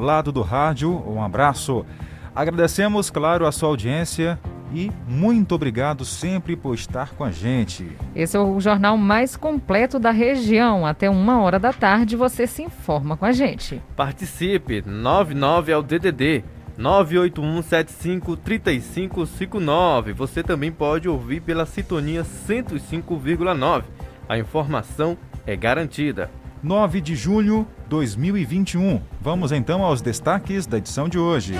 lado do rádio. Um abraço. Agradecemos, claro, a sua audiência e muito obrigado sempre por estar com a gente. Esse é o jornal mais completo da região. Até uma hora da tarde você se informa com a gente. Participe, 99 é o DDD. 981753559. Você também pode ouvir pela sintonia 105,9. A informação é garantida. 9 de junho 2021. Vamos então aos destaques da edição de hoje.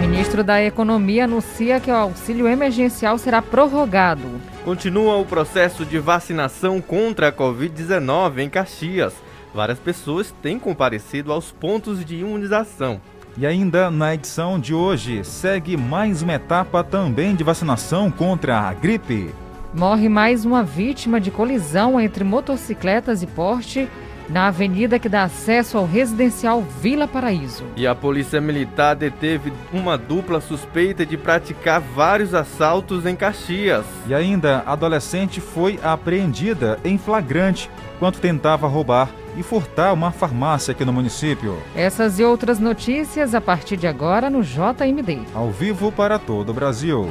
Ministro da Economia anuncia que o auxílio emergencial será prorrogado. Continua o processo de vacinação contra a Covid-19 em Caxias. Várias pessoas têm comparecido aos pontos de imunização. E ainda na edição de hoje, segue mais uma etapa também de vacinação contra a gripe. Morre mais uma vítima de colisão entre motocicletas e Porsche na avenida que dá acesso ao residencial Vila Paraíso. E a Polícia Militar deteve uma dupla suspeita de praticar vários assaltos em Caxias. E ainda, a adolescente foi apreendida em flagrante quando tentava roubar e furtar uma farmácia aqui no município. Essas e outras notícias a partir de agora no JMD. Ao vivo para todo o Brasil.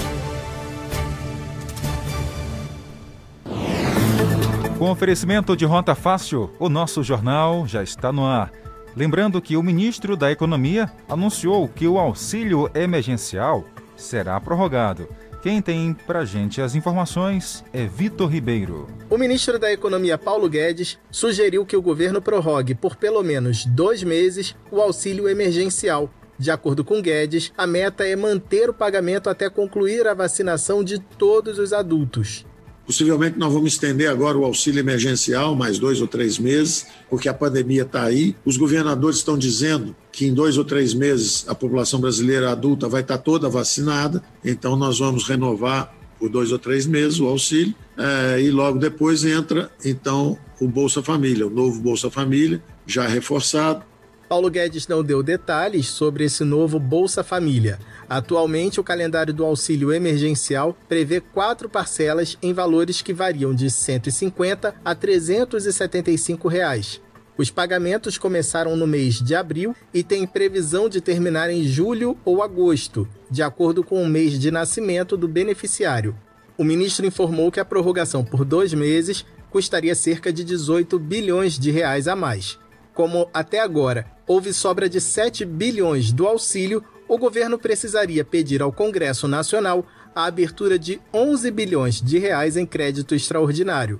Com oferecimento de Rota Fácil, o nosso jornal já está no ar. Lembrando que o ministro da Economia anunciou que o auxílio emergencial será prorrogado. Quem tem pra gente as informações é Vitor Ribeiro. O ministro da Economia, Paulo Guedes, sugeriu que o governo prorrogue por pelo menos dois meses o auxílio emergencial. De acordo com Guedes, a meta é manter o pagamento até concluir a vacinação de todos os adultos. Possivelmente nós vamos estender agora o auxílio emergencial mais dois ou três meses, porque a pandemia está aí. Os governadores estão dizendo que em dois ou três meses a população brasileira adulta vai estar toda vacinada, então nós vamos renovar por dois ou três meses o auxílio é, e logo depois entra então o Bolsa Família, o novo Bolsa Família, já reforçado, Paulo Guedes não deu detalhes sobre esse novo Bolsa Família. Atualmente, o calendário do auxílio emergencial prevê quatro parcelas em valores que variam de R$ 150 a 375 reais. Os pagamentos começaram no mês de abril e têm previsão de terminar em julho ou agosto, de acordo com o mês de nascimento do beneficiário. O ministro informou que a prorrogação por dois meses custaria cerca de 18 bilhões de reais a mais. Como até agora houve sobra de 7 bilhões do auxílio, o governo precisaria pedir ao Congresso Nacional a abertura de 11 bilhões de reais em crédito extraordinário.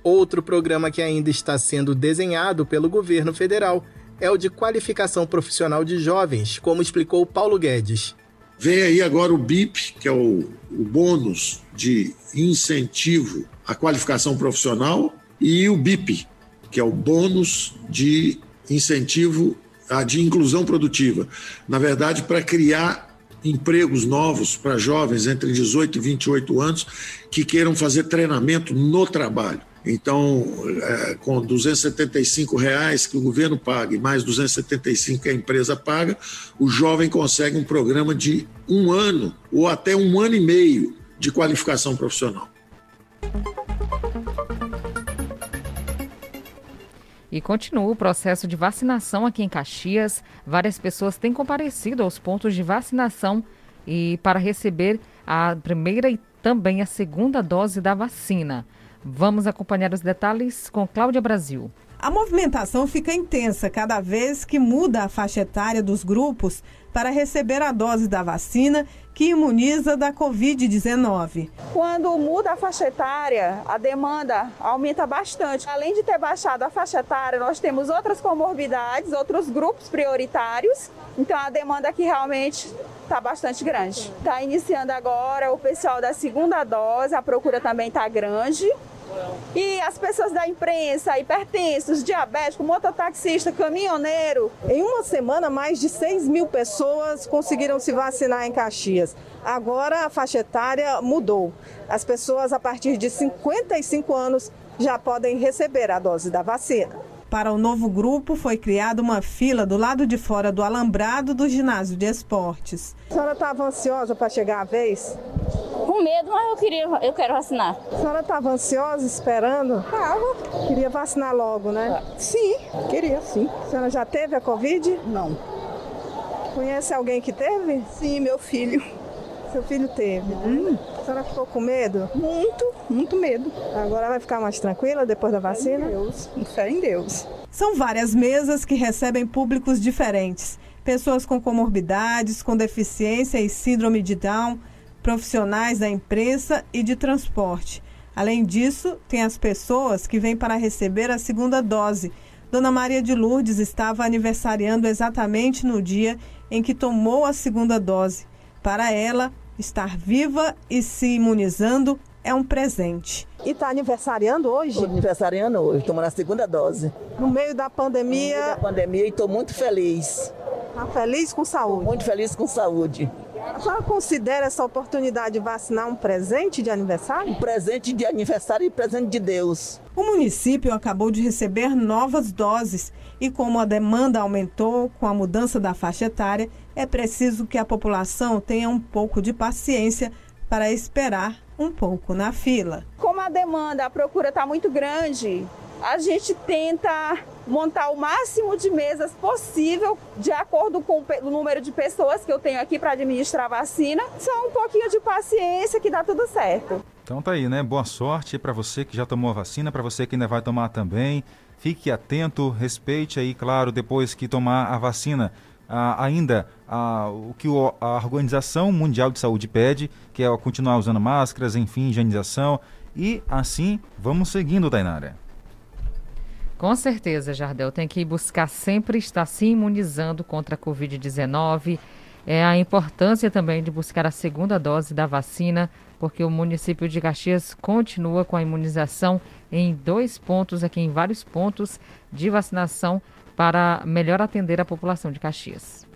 Outro programa que ainda está sendo desenhado pelo governo federal é o de qualificação profissional de jovens, como explicou Paulo Guedes. Vem aí agora o BIP, que é o, o bônus de incentivo à qualificação profissional, e o BIP, que é o bônus de incentivo a de inclusão produtiva. Na verdade, para criar empregos novos para jovens entre 18 e 28 anos que queiram fazer treinamento no trabalho. Então, é, com 275 reais que o governo paga e mais 275 que a empresa paga, o jovem consegue um programa de um ano ou até um ano e meio de qualificação profissional. E continua o processo de vacinação aqui em Caxias. Várias pessoas têm comparecido aos pontos de vacinação e para receber a primeira e também a segunda dose da vacina. Vamos acompanhar os detalhes com Cláudia Brasil. A movimentação fica intensa cada vez que muda a faixa etária dos grupos para receber a dose da vacina que imuniza da Covid-19. Quando muda a faixa etária, a demanda aumenta bastante. Além de ter baixado a faixa etária, nós temos outras comorbidades, outros grupos prioritários. Então a demanda aqui realmente está bastante grande. Está iniciando agora o pessoal da segunda dose, a procura também está grande. E as pessoas da imprensa, hipertensos, diabéticos, mototaxista, caminhoneiro. Em uma semana, mais de 6 mil pessoas conseguiram se vacinar em Caxias. Agora a faixa etária mudou. As pessoas a partir de 55 anos já podem receber a dose da vacina. Para o novo grupo, foi criada uma fila do lado de fora do alambrado do ginásio de esportes. A senhora estava ansiosa para chegar a vez? Com medo, mas eu queria, eu quero vacinar. A senhora estava ansiosa, esperando? Estava. Queria vacinar logo, né? Sim, queria sim. A senhora já teve a Covid? Não. Conhece alguém que teve? Sim, meu filho. Seu filho teve. Hum. A senhora ficou com medo? Muito, muito medo. Agora vai ficar mais tranquila depois da vacina? Fé em Deus, fé em Deus. São várias mesas que recebem públicos diferentes. Pessoas com comorbidades, com deficiência e síndrome de Down, profissionais da imprensa e de transporte. Além disso, tem as pessoas que vêm para receber a segunda dose. Dona Maria de Lourdes estava aniversariando exatamente no dia em que tomou a segunda dose. Para ela, estar viva e se imunizando é um presente. E está aniversariando hoje? Estou aniversariando hoje, tomando a segunda dose. No meio da pandemia. No meio da pandemia e estou muito feliz. Está feliz com saúde? Tô muito feliz com saúde. A senhora considera essa oportunidade de vacinar um presente de aniversário? Um presente de aniversário e presente de Deus. O município acabou de receber novas doses e, como a demanda aumentou com a mudança da faixa etária, é preciso que a população tenha um pouco de paciência para esperar um pouco na fila. Como a demanda, a procura está muito grande, a gente tenta montar o máximo de mesas possível de acordo com o número de pessoas que eu tenho aqui para administrar a vacina. Só um pouquinho de paciência que dá tudo certo. Então tá aí, né? Boa sorte para você que já tomou a vacina, para você que ainda vai tomar também. Fique atento, respeite aí, claro, depois que tomar a vacina. Ah, ainda ah, o que a Organização Mundial de Saúde pede, que é continuar usando máscaras, enfim, higienização. E assim vamos seguindo, Tainara. Com certeza, Jardel. Tem que buscar sempre estar se imunizando contra a Covid-19. É a importância também de buscar a segunda dose da vacina, porque o município de Caxias continua com a imunização em dois pontos, aqui em vários pontos de vacinação, para melhor atender a população de Caxias.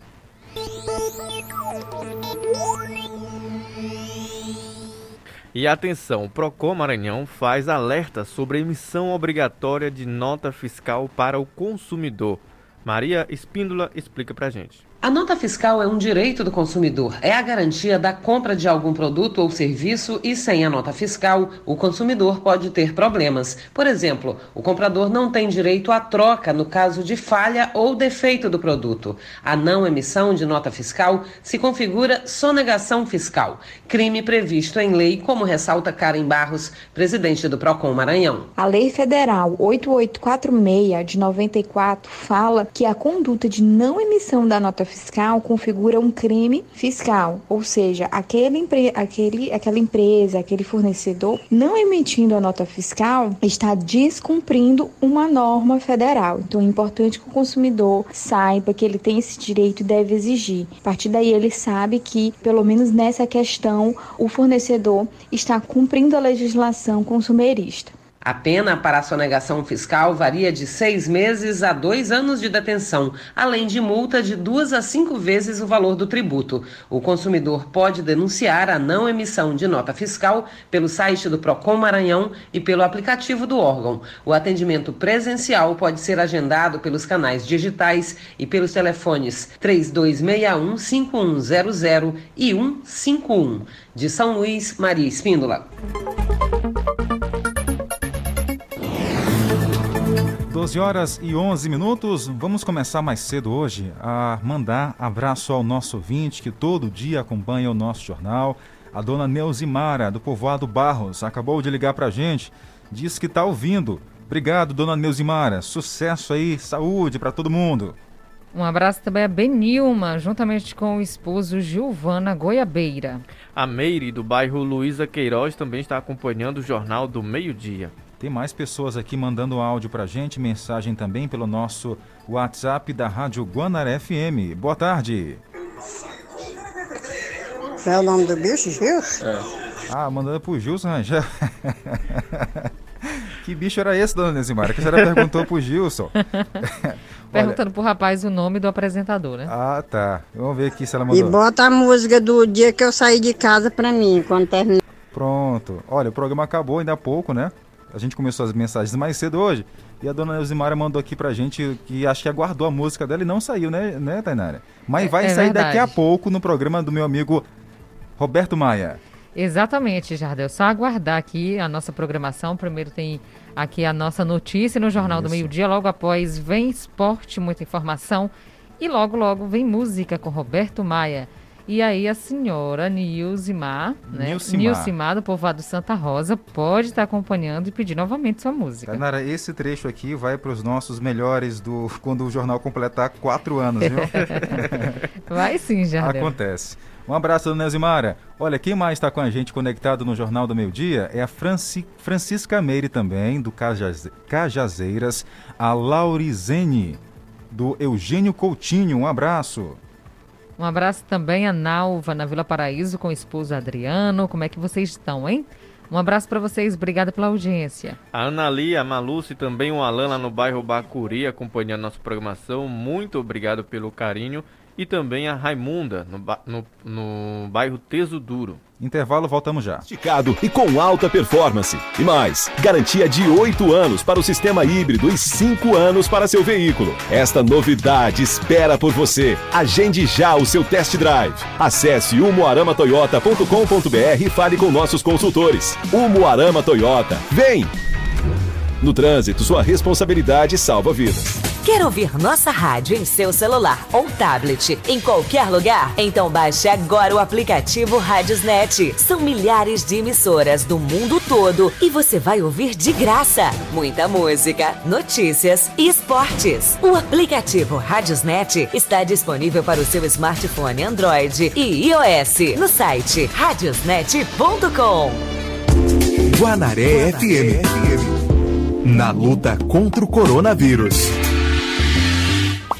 E atenção, o Procon Maranhão faz alerta sobre a emissão obrigatória de nota fiscal para o consumidor. Maria Espíndola explica pra gente. A nota fiscal é um direito do consumidor. É a garantia da compra de algum produto ou serviço e sem a nota fiscal, o consumidor pode ter problemas. Por exemplo, o comprador não tem direito à troca no caso de falha ou defeito do produto. A não emissão de nota fiscal se configura sonegação fiscal, crime previsto em lei, como ressalta Karen Barros, presidente do Procon Maranhão. A Lei Federal 8846 de 94 fala que a conduta de não emissão da nota fiscal configura um crime fiscal, ou seja, aquele, aquele, aquela empresa, aquele fornecedor não emitindo a nota fiscal está descumprindo uma norma federal. Então é importante que o consumidor saiba que ele tem esse direito e deve exigir. A partir daí ele sabe que, pelo menos nessa questão, o fornecedor está cumprindo a legislação consumerista. A pena para a sonegação fiscal varia de seis meses a dois anos de detenção, além de multa de duas a cinco vezes o valor do tributo. O consumidor pode denunciar a não emissão de nota fiscal pelo site do Procon Maranhão e pelo aplicativo do órgão. O atendimento presencial pode ser agendado pelos canais digitais e pelos telefones 3261 5100 e 151. De São Luís, Maria Espíndola. 12 horas e 11 minutos. Vamos começar mais cedo hoje a mandar abraço ao nosso ouvinte que todo dia acompanha o nosso jornal. A dona Neuzimara, do povoado Barros, acabou de ligar para a gente. Diz que está ouvindo. Obrigado, dona Neuzimara. Sucesso aí, saúde para todo mundo. Um abraço também a Benilma, juntamente com o esposo Gilvana Goiabeira. A Meire, do bairro Luísa Queiroz, também está acompanhando o Jornal do Meio Dia. Tem mais pessoas aqui mandando áudio pra gente, mensagem também pelo nosso WhatsApp da Rádio Guanaré FM. Boa tarde. É o nome do bicho, Gilson? É. Ah, mandando pro Gilson Rangel. Que bicho era esse, dona Nesimara? Que a senhora perguntou pro Gilson. Perguntando pro rapaz o nome do apresentador, né? Ah, tá. Vamos ver aqui se ela E mandou. bota a música do dia que eu saí de casa pra mim, quando terminar. Pronto. Olha, o programa acabou ainda há pouco, né? A gente começou as mensagens mais cedo hoje. E a dona Elzimara mandou aqui pra gente que acho que aguardou a música dela e não saiu, né, né Tainara? Mas É- vai é sair daqui a verdade. pouco no programa do meu amigo Roberto Maia. Exatamente, Jardel. Só aguardar aqui a nossa programação. Primeiro tem aqui a nossa notícia no Jornal do Isso. Meio-Dia. Logo após vem esporte, muita informação. E logo, logo vem música com Roberto Maia. E aí a senhora Nilzimar, né? Nilcimar. Nilcimar, do povoado Santa Rosa, pode estar acompanhando e pedir novamente sua música. Tainara, esse trecho aqui vai para os nossos melhores do quando o jornal completar quatro anos, viu? Vai sim, Jardel. Acontece. Um abraço, dona Elzimara. Olha, quem mais está com a gente conectado no Jornal do Meio Dia é a Franci- Francisca Meire também, do Cajaze- Cajazeiras, a Laurizene, do Eugênio Coutinho. Um abraço. Um abraço também a Nalva, na Vila Paraíso, com o esposo Adriano. Como é que vocês estão, hein? Um abraço para vocês, obrigada pela audiência. A Analia, a Maluce e também o Alan lá no bairro Bacuri acompanhando nossa programação. Muito obrigado pelo carinho. E também a Raimunda, no, no, no bairro Teso Duro. Intervalo, voltamos já. Esticado e com alta performance. E mais, garantia de 8 anos para o sistema híbrido e 5 anos para seu veículo. Esta novidade espera por você. Agende já o seu test drive. Acesse umuaramatoyota.com.br e fale com nossos consultores. Umuarama Toyota. Vem! No trânsito, sua responsabilidade salva vidas. Quer ouvir nossa rádio em seu celular ou tablet em qualquer lugar? Então baixe agora o aplicativo Rádiosnet. São milhares de emissoras do mundo todo e você vai ouvir de graça. Muita música, notícias e esportes. O aplicativo Rádiosnet está disponível para o seu smartphone Android e iOS no site radiosnet.com. Guanaré FM. Na luta contra o coronavírus.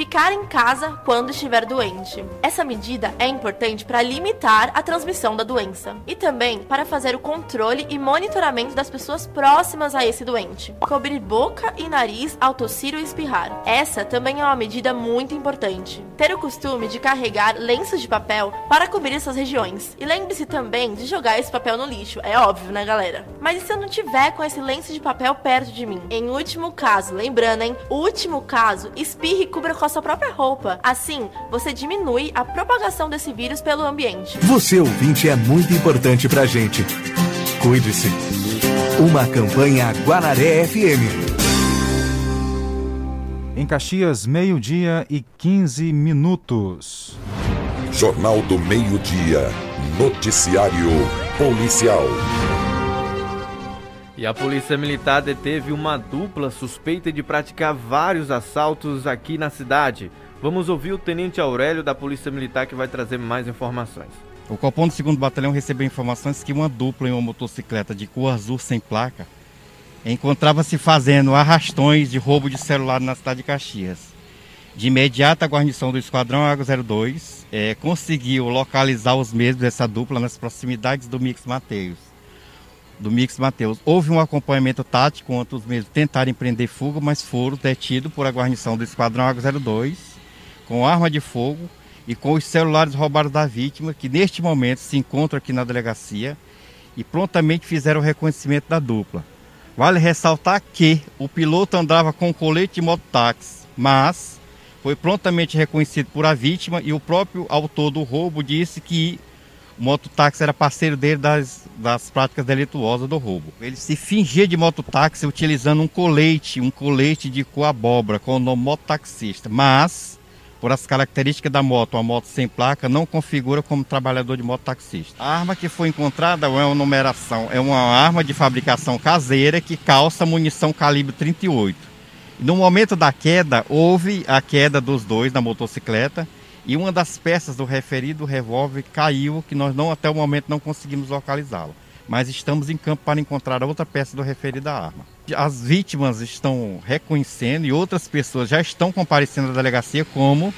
Ficar em casa quando estiver doente. Essa medida é importante para limitar a transmissão da doença e também para fazer o controle e monitoramento das pessoas próximas a esse doente. Cobrir boca e nariz ao tossir ou espirrar. Essa também é uma medida muito importante. Ter o costume de carregar lenços de papel para cobrir essas regiões. E lembre-se também de jogar esse papel no lixo, é óbvio, né, galera? Mas e se eu não tiver com esse lenço de papel perto de mim? Em último caso, lembrando, hein? Último caso, espirre e cubra com a sua própria roupa. Assim, você diminui a propagação desse vírus pelo ambiente. Você ouvinte é muito importante pra gente. Cuide-se. Uma campanha Guanaré FM. Em Caxias, meio-dia e 15 minutos. Jornal do Meio-Dia. Noticiário Policial. E a Polícia Militar deteve uma dupla suspeita de praticar vários assaltos aqui na cidade. Vamos ouvir o Tenente Aurélio da Polícia Militar que vai trazer mais informações. O Copom do 2 Batalhão recebeu informações que uma dupla em uma motocicleta de cor azul sem placa encontrava-se fazendo arrastões de roubo de celular na cidade de Caxias. De imediato, a guarnição do Esquadrão Água 02 eh, conseguiu localizar os mesmos dessa dupla nas proximidades do Mix Mateus. Do Mix Mateus. Houve um acompanhamento tático contra os mesmos tentaram empreender fuga, mas foram detidos por a guarnição do Esquadrão Água 02 com arma de fogo e com os celulares roubados da vítima, que neste momento se encontram aqui na delegacia e prontamente fizeram o reconhecimento da dupla. Vale ressaltar que o piloto andava com colete de mototáxi, mas foi prontamente reconhecido por a vítima e o próprio autor do roubo disse que mototáxi era parceiro dele das, das práticas delituosas do roubo. Ele se fingia de mototáxi utilizando um colete, um colete de cor abóbora com o nome mototaxista, mas por as características da moto, uma moto sem placa, não configura como trabalhador de mototaxista. A arma que foi encontrada é uma numeração, é uma arma de fabricação caseira que calça munição calibre 38. No momento da queda, houve a queda dos dois na motocicleta e uma das peças do referido revólver caiu, que nós não até o momento não conseguimos localizá-la. Mas estamos em campo para encontrar a outra peça do referida arma. As vítimas estão reconhecendo e outras pessoas já estão comparecendo à delegacia como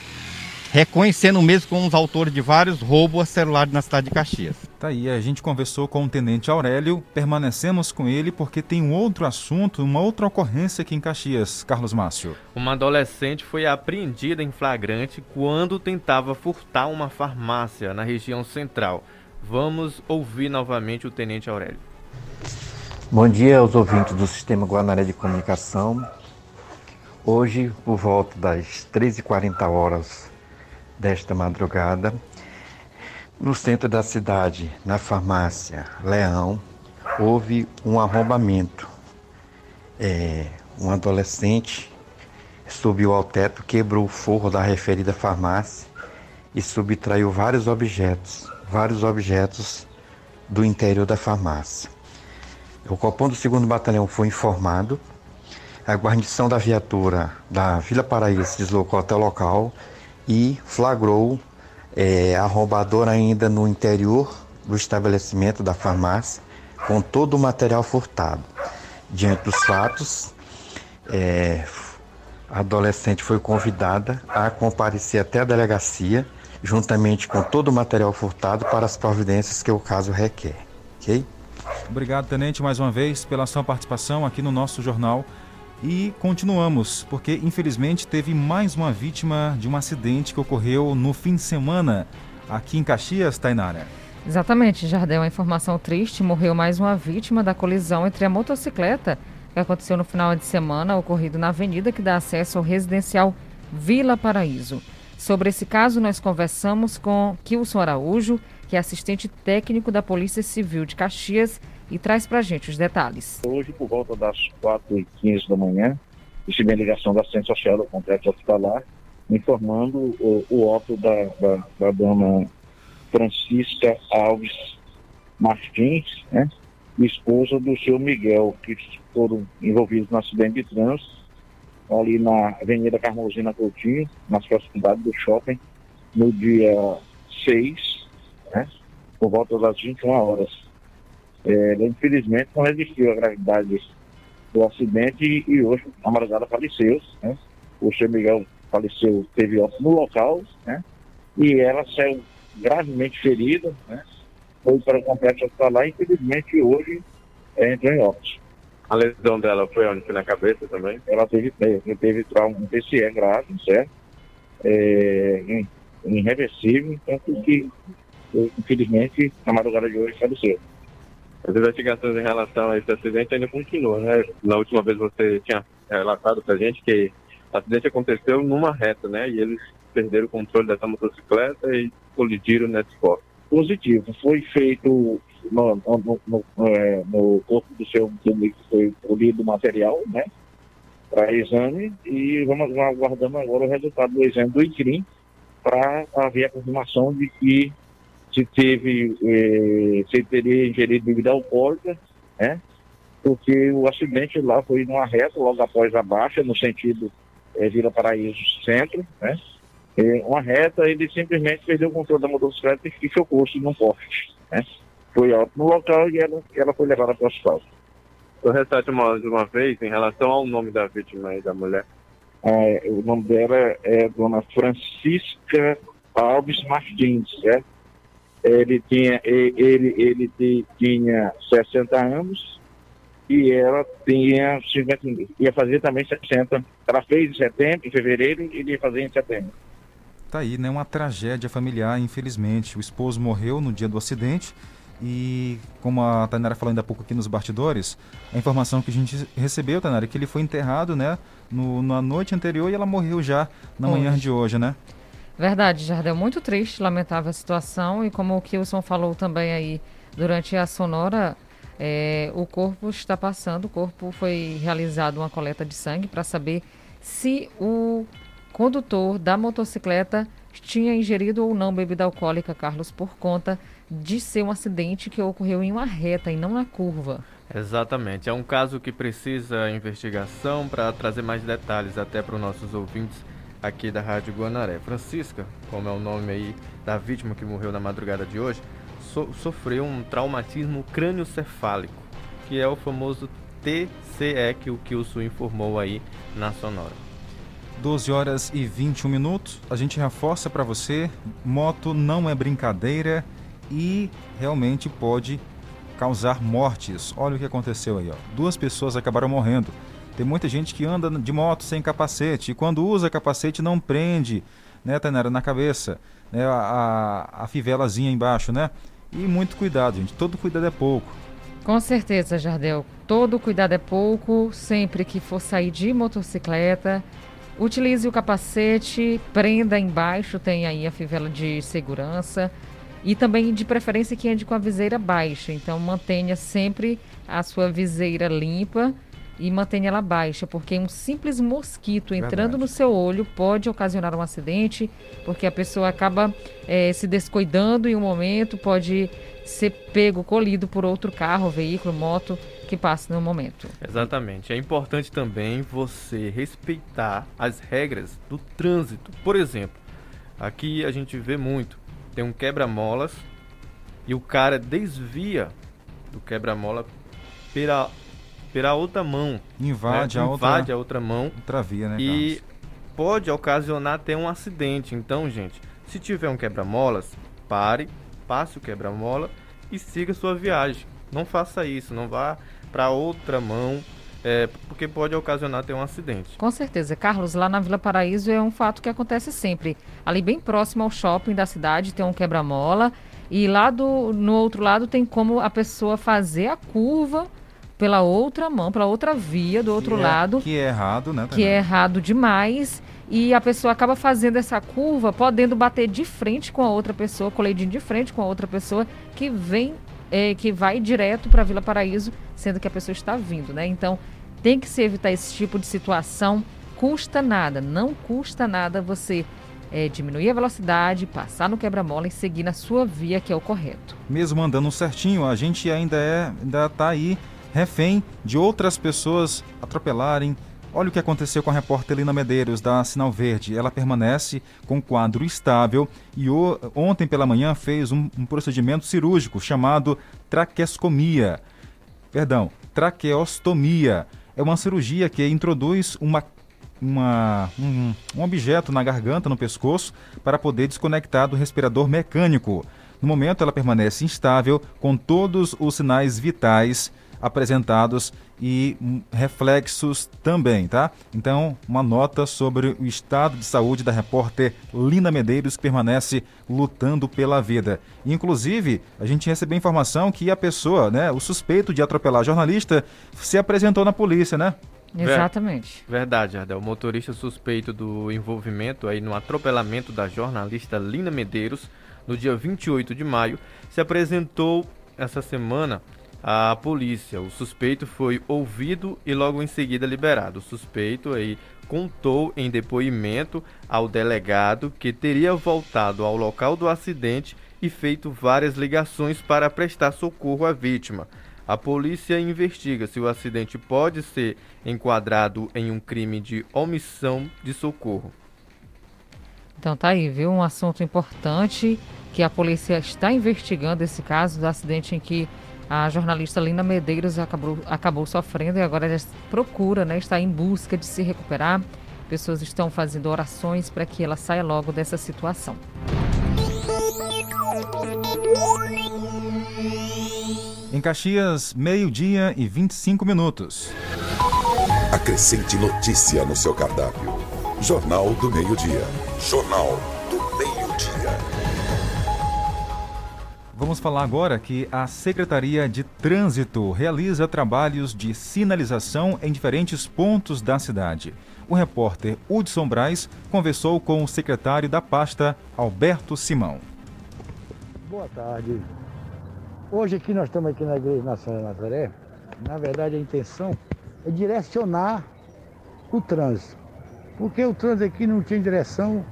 reconhecendo mesmo como os autores de vários roubos a celulares na cidade de Caxias. Tá aí, a gente conversou com o Tenente Aurélio, permanecemos com ele porque tem um outro assunto, uma outra ocorrência aqui em Caxias. Carlos Márcio. Uma adolescente foi apreendida em flagrante quando tentava furtar uma farmácia na região central. Vamos ouvir novamente o Tenente Aurélio. Bom dia aos ouvintes do Sistema Guanaré de Comunicação. Hoje, por volta das 13h40 horas desta madrugada, no centro da cidade, na farmácia Leão, houve um arrombamento. É, um adolescente subiu ao teto, quebrou o forro da referida farmácia e subtraiu vários objetos, vários objetos do interior da farmácia. O copom do 2 Batalhão foi informado. A guarnição da viatura da Vila Paraíba se deslocou até o local e flagrou é, a roubadora ainda no interior do estabelecimento da farmácia, com todo o material furtado. Diante dos fatos, é, a adolescente foi convidada a comparecer até a delegacia, juntamente com todo o material furtado, para as providências que o caso requer. Ok? Obrigado, Tenente, mais uma vez pela sua participação aqui no nosso jornal. E continuamos, porque infelizmente teve mais uma vítima de um acidente que ocorreu no fim de semana aqui em Caxias, Tainara. Exatamente, Jardel. Uma informação triste: morreu mais uma vítima da colisão entre a motocicleta que aconteceu no final de semana, ocorrido na avenida que dá acesso ao residencial Vila Paraíso. Sobre esse caso, nós conversamos com Kilson Araújo, que é assistente técnico da Polícia Civil de Caxias e traz para gente os detalhes. Hoje, por volta das 4h15 da manhã, recebi a ligação da assistente social do complexo hospitalar, informando o, o óbito da, da, da dona Francisca Alves Martins, né, esposa do senhor Miguel, que foram envolvidos no acidente de trânsito ali na Avenida Carmozina Coutinho, nas proximidades do shopping, no dia 6 né? Por volta das 21 horas. É, infelizmente não resistiu à gravidade do acidente e, hoje a madrugada faleceu. Né? O senhor Miguel faleceu, teve óbito no local, né? E ela saiu gravemente ferida, né? Foi para o complexo hospitalar e infelizmente hoje é, entrou em óbito. A lesão dela foi onde? Foi na cabeça também? Ela teve, teve, teve trauma, um TCE grave, certo? É, irreversível, tanto que infelizmente, na madrugada de hoje faleceu. As investigações em relação a esse acidente ainda continuam, né? Na última vez você tinha relatado para a gente que o acidente aconteceu numa reta, né? E eles perderam o controle dessa motocicleta e colidiram nesse corpo. Positivo. Foi feito no, no, no, é, no corpo do seu amigo, foi colhido o material, né? Para exame e vamos aguardando agora o resultado do exame do ICRIM para haver a confirmação de que se teve, eh, se teria ingerido bebida alcoólica, né? Porque o acidente lá foi numa reta, logo após a baixa, no sentido eh, Vila Paraíso Centro, né? Eh, uma reta, ele simplesmente perdeu o controle da motocicleta e chocou-se num poste, né? Foi alto no local e ela, ela foi levada para o hospital. O restante uma, de uma vez, em relação ao nome da vítima e da mulher. É, o nome dela é Dona Francisca Alves Martins, certo? Ele tinha, ele, ele tinha 60 anos e ela tinha 50, ia fazer também 60. Ela fez em setembro, em fevereiro, e ia fazer em setembro. Tá aí, né? Uma tragédia familiar, infelizmente. O esposo morreu no dia do acidente e, como a Tainara falou ainda há pouco aqui nos bastidores, a informação que a gente recebeu, Tainara, é que ele foi enterrado, né? No, na noite anterior e ela morreu já na hoje. manhã de hoje, né? Verdade, Jardel, muito triste, lamentável a situação e como o Kilson falou também aí durante a sonora, é, o corpo está passando, o corpo foi realizado uma coleta de sangue para saber se o condutor da motocicleta tinha ingerido ou não bebida alcoólica, Carlos, por conta de ser um acidente que ocorreu em uma reta e não na curva. Exatamente. É um caso que precisa investigação para trazer mais detalhes até para os nossos ouvintes aqui da Rádio Guanaré. Francisca, como é o nome aí da vítima que morreu na madrugada de hoje, so sofreu um traumatismo crânioencefálico, que é o famoso TCE que o Kilson informou aí na sonora. 12 horas e 21 minutos. A gente reforça para você: moto não é brincadeira e realmente pode causar mortes. Olha o que aconteceu aí, ó. Duas pessoas acabaram morrendo. Tem muita gente que anda de moto sem capacete e quando usa capacete não prende, né, Tainara, na cabeça, né, a, a, fivelazinha embaixo, né? E muito cuidado, gente. Todo cuidado é pouco. Com certeza, Jardel. Todo cuidado é pouco. Sempre que for sair de motocicleta, utilize o capacete, prenda embaixo, tem aí a fivela de segurança. E também, de preferência, que ande com a viseira baixa. Então, mantenha sempre a sua viseira limpa e mantenha ela baixa, porque um simples mosquito entrando Verdade. no seu olho pode ocasionar um acidente, porque a pessoa acaba é, se descuidando em um momento, pode ser pego, colhido por outro carro, veículo, moto que passe no momento. Exatamente. É importante também você respeitar as regras do trânsito. Por exemplo, aqui a gente vê muito, tem um quebra-molas e o cara desvia do quebra-mola pela pela outra mão. Invade, né? a, Invade outra, a outra mão. Outra via, né, E Carlos? pode ocasionar até um acidente. Então, gente, se tiver um quebra-molas, pare, passe o quebra-mola e siga sua viagem. Não faça isso, não vá para outra mão, é, porque pode ocasionar até um acidente. Com certeza. Carlos, lá na Vila Paraíso é um fato que acontece sempre. Ali bem próximo ao shopping da cidade tem um quebra-mola e lá do, no outro lado tem como a pessoa fazer a curva pela outra mão, pela outra via do outro que é, lado. Que é errado, né? Que é errado demais. E a pessoa acaba fazendo essa curva, podendo bater de frente com a outra pessoa, coledinho de frente com a outra pessoa que vem, é, que vai direto para Vila Paraíso, sendo que a pessoa está vindo, né? Então tem que se evitar esse tipo de situação. Custa nada, não custa nada você é, diminuir a velocidade, passar no quebra-mola e seguir na sua via, que é o correto. Mesmo andando certinho, a gente ainda é, ainda está aí refém de outras pessoas atropelarem. Olha o que aconteceu com a repórter Lina Medeiros, da Sinal Verde. Ela permanece com quadro estável e o, ontem pela manhã fez um, um procedimento cirúrgico chamado traqueoscomia. Perdão, traqueostomia. É uma cirurgia que introduz uma uma, um, um, objeto na garganta, no pescoço, para poder desconectar do respirador mecânico. No momento, ela permanece instável, com todos os sinais vitais apresentados e reflexos também, tá? Então, uma nota sobre o estado de saúde da repórter Lina Medeiros, que permanece lutando pela vida. Inclusive, a gente recebeu informação que a pessoa, né, o suspeito de atropelar a jornalista, se apresentou na polícia, né? Exatamente. Verdade, Ardel. O motorista suspeito do envolvimento aí no atropelamento da jornalista Lina Medeiros, no dia 28 de maio, se apresentou essa semana a polícia. O suspeito foi ouvido e logo em seguida liberado. O suspeito aí contou em depoimento ao delegado que teria voltado ao local do acidente e feito várias ligações para prestar socorro à vítima. A polícia investiga se o acidente pode ser enquadrado em um crime de omissão de socorro. Então tá aí, viu? Um assunto importante que a polícia está investigando esse caso do acidente em que a jornalista Lina Medeiros acabou, acabou sofrendo e agora ela procura, né, está em busca de se recuperar. Pessoas estão fazendo orações para que ela saia logo dessa situação. Em Caxias, meio-dia e 25 minutos. Acrescente notícia no seu cardápio. Jornal do Meio-Dia. Jornal Vamos falar agora que a Secretaria de Trânsito realiza trabalhos de sinalização em diferentes pontos da cidade. O repórter Hudson Braz conversou com o secretário da pasta, Alberto Simão. Boa tarde. Hoje aqui nós estamos aqui na Igreja Nacional Nazaré. Na verdade a intenção é direcionar o trânsito. Porque o trânsito aqui não tinha direção,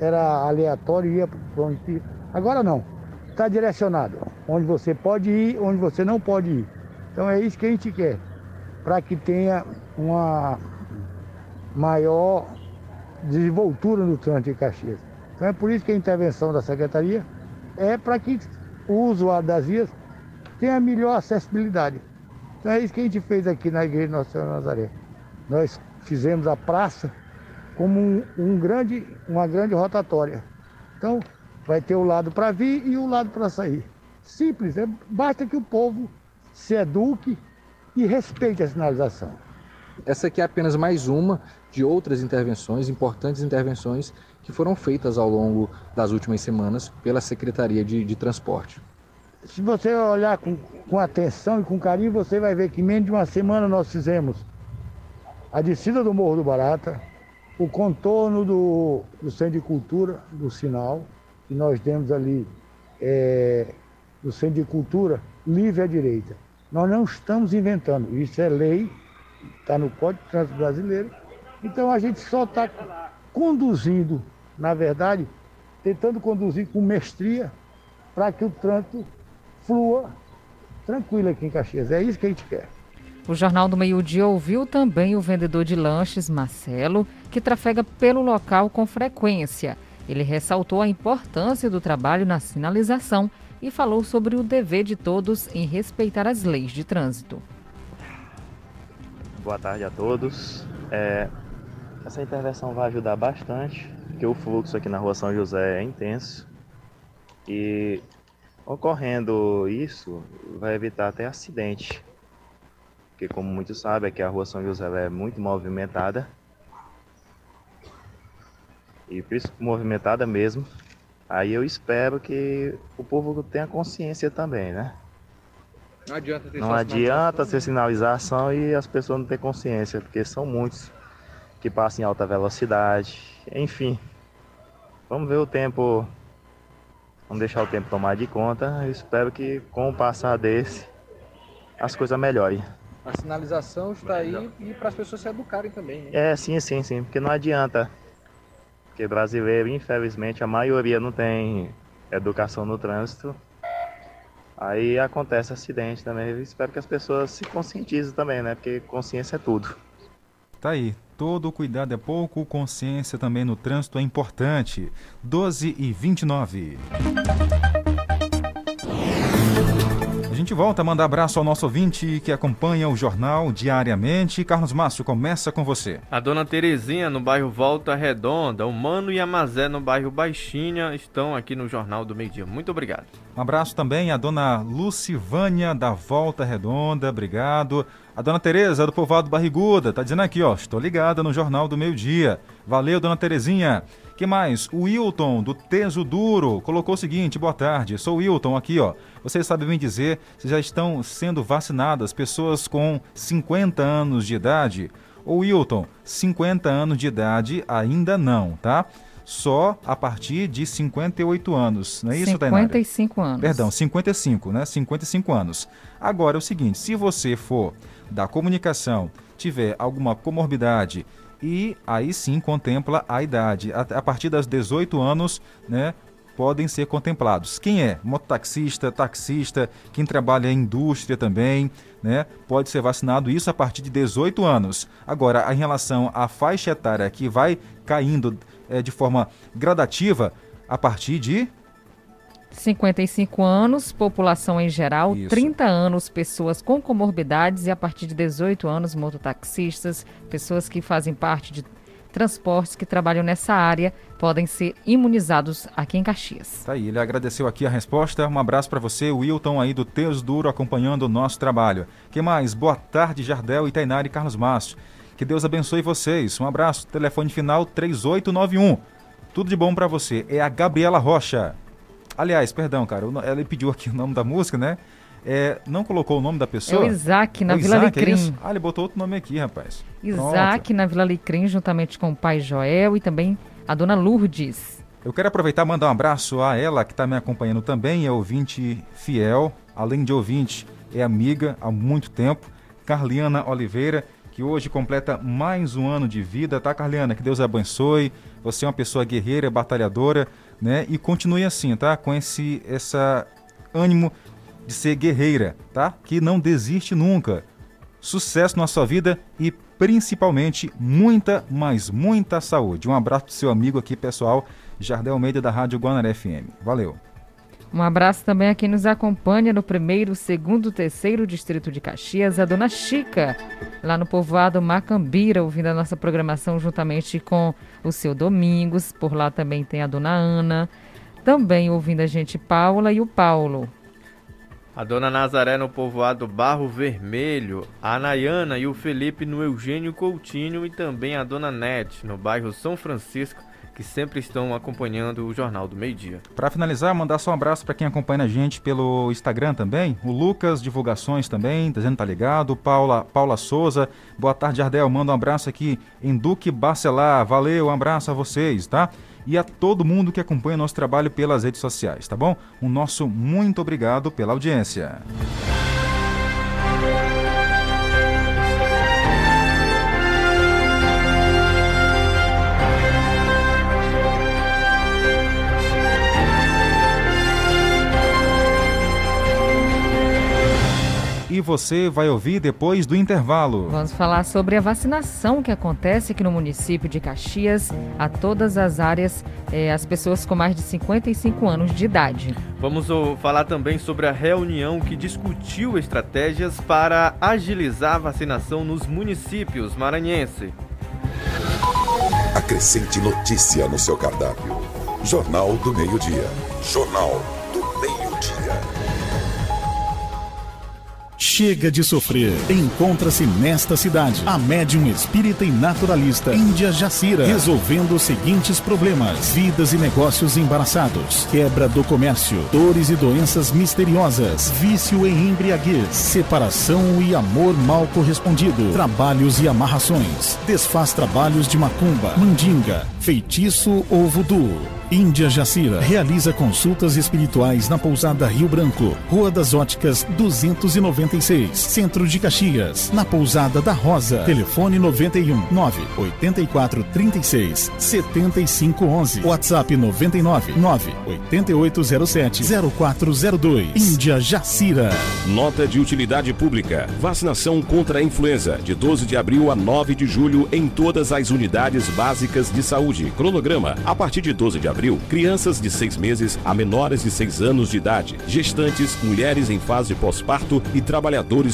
era aleatório, ia para onde. Agora não está direcionado. Onde você pode ir, onde você não pode ir. Então é isso que a gente quer. Para que tenha uma maior desenvoltura no trânsito de Caxias. Então é por isso que a intervenção da Secretaria é para que o usuário das vias tenha melhor acessibilidade. Então é isso que a gente fez aqui na Igreja Nossa Senhora Nazaré. Nós fizemos a praça como um, um grande, uma grande rotatória. Então, vai ter o lado para vir e o lado para sair. Simples, é, basta que o povo se eduque e respeite a sinalização. Essa aqui é apenas mais uma de outras intervenções, importantes intervenções que foram feitas ao longo das últimas semanas pela Secretaria de, de Transporte. Se você olhar com, com atenção e com carinho, você vai ver que menos de uma semana nós fizemos a descida do Morro do Barata, o contorno do, do Centro de Cultura, do sinal, que nós temos ali é, Centro de Cultura, livre à direita. Nós não estamos inventando, isso é lei, está no Código de Trânsito Brasileiro. Então a gente só está conduzindo, na verdade, tentando conduzir com mestria para que o trânsito flua tranquilo aqui em Caxias. É isso que a gente quer. O Jornal do Meio Dia ouviu também o vendedor de lanches, Marcelo, que trafega pelo local com frequência. Ele ressaltou a importância do trabalho na sinalização e falou sobre o dever de todos em respeitar as leis de trânsito. Boa tarde a todos. É, essa intervenção vai ajudar bastante, porque o fluxo aqui na rua São José é intenso e ocorrendo isso vai evitar até acidente, porque como muitos sabem aqui a rua São José é muito movimentada e por isso movimentada mesmo. Aí eu espero que o povo tenha consciência também, né? Não adianta ter, não adianta ter sinalização e as pessoas não ter consciência, porque são muitos que passam em alta velocidade. Enfim, vamos ver o tempo, vamos deixar o tempo tomar de conta. Eu espero que com o passar desse as coisas melhorem. A sinalização está aí e para as pessoas se educarem também. Né? É, sim, sim, sim, porque não adianta porque brasileiro, infelizmente, a maioria não tem educação no trânsito. Aí acontece acidente também. Eu espero que as pessoas se conscientizem também, né? Porque consciência é tudo. Tá aí. Todo cuidado é pouco, consciência também no trânsito é importante. 12 e 29 gente volta a mandar abraço ao nosso ouvinte que acompanha o jornal diariamente. Carlos Márcio, começa com você. A dona Terezinha, no bairro Volta Redonda, o Mano e a Mazé, no bairro Baixinha, estão aqui no Jornal do Meio Dia. Muito obrigado. Um abraço também à dona Lucivânia, da Volta Redonda, obrigado. A dona Tereza, do Povoado Barriguda, tá dizendo aqui, ó, estou ligada no Jornal do Meio Dia. Valeu, dona Terezinha que mais? O Wilton, do Teso Duro, colocou o seguinte: boa tarde, sou o Wilton aqui, ó. Vocês sabem bem dizer se já estão sendo vacinadas pessoas com 50 anos de idade? Ô Wilton, 50 anos de idade ainda não, tá? Só a partir de 58 anos, não é isso, 55 anos. Perdão, 55, né? 55 anos. Agora é o seguinte: se você for da comunicação, tiver alguma comorbidade, e aí sim contempla a idade. A, partir das 18 anos, né, podem ser contemplados. Quem é? Mototaxista, taxista, quem trabalha em indústria também, né? Pode ser vacinado isso a partir de 18 anos. Agora, em relação à faixa etária que vai caindo é, de forma gradativa a partir de 55 anos, população em geral, Isso. 30 anos, pessoas com comorbidades e a partir de 18 anos, mototaxistas, pessoas que fazem parte de transportes que trabalham nessa área podem ser imunizados aqui em Caxias. Tá aí, ele agradeceu aqui a resposta. Um abraço para você, Wilton aí do Teus Duro acompanhando o nosso trabalho. Que mais? Boa tarde, Jardel, Itainari e Carlos Márcio. Que Deus abençoe vocês. Um abraço. Telefone final 3891. Tudo de bom para você. É a Gabriela Rocha. Aliás, perdão, cara, ela pediu aqui o nome da música, né? É, não colocou o nome da pessoa? É o Isaac, na é o Vila Isaac, Licrim. É ah, ele botou outro nome aqui, rapaz. Isaac, Pronto. na Vila Licrim, juntamente com o pai Joel e também a dona Lourdes. Eu quero aproveitar e mandar um abraço a ela, que está me acompanhando também, é ouvinte fiel, além de ouvinte, é amiga há muito tempo, Carliana Oliveira, que hoje completa mais um ano de vida, tá, Carliana? Que Deus abençoe. Você é uma pessoa guerreira, batalhadora, né? E continue assim, tá? Com esse essa ânimo de ser guerreira, tá? Que não desiste nunca. Sucesso na sua vida e principalmente muita, mas muita saúde. Um abraço pro seu amigo aqui, pessoal, Jardel Almeida da Rádio Guanaré FM. Valeu. Um abraço também a quem nos acompanha no primeiro, segundo, terceiro distrito de Caxias, a dona Chica, lá no povoado Macambira, ouvindo a nossa programação juntamente com o seu Domingos. Por lá também tem a dona Ana, também ouvindo a gente Paula e o Paulo. A dona Nazaré no povoado Barro Vermelho, a Nayana e o Felipe no Eugênio Coutinho e também a dona Nete no bairro São Francisco que sempre estão acompanhando o Jornal do Meio Dia. Para finalizar, mandar só um abraço para quem acompanha a gente pelo Instagram também. O Lucas Divulgações também, dizendo tá ligado. Paula, Paula Souza, boa tarde, Ardel. Manda um abraço aqui em Duque Bacelar. Valeu, um abraço a vocês, tá? E a todo mundo que acompanha o nosso trabalho pelas redes sociais, tá bom? Um nosso muito obrigado pela audiência. Você vai ouvir depois do intervalo. Vamos falar sobre a vacinação que acontece aqui no município de Caxias, a todas as áreas, eh, as pessoas com mais de 55 anos de idade. Vamos falar também sobre a reunião que discutiu estratégias para agilizar a vacinação nos municípios maranhense. Acrescente notícia no seu cardápio. Jornal do Meio-Dia. Jornal Chega de sofrer. Encontra-se nesta cidade a médium espírita e naturalista Índia Jacira, resolvendo os seguintes problemas: vidas e negócios embaraçados, quebra do comércio, dores e doenças misteriosas, vício e embriaguez, separação e amor mal correspondido, trabalhos e amarrações, desfaz trabalhos de macumba, mandinga, feitiço ou voodoo. Índia Jacira realiza consultas espirituais na pousada Rio Branco, Rua das Óticas 296, Centro de Caxias, na pousada da Rosa. Telefone 91 9 84 36 75 11. WhatsApp 99 9 8807 0402. Índia Jacira. Nota de utilidade pública. Vacinação contra a influenza de 12 de abril a 9 de julho em todas as unidades básicas de saúde. Cronograma a partir de 12 de abril crianças de seis meses a menores de seis anos de idade, gestantes, mulheres em fase pós-parto e trabalhadores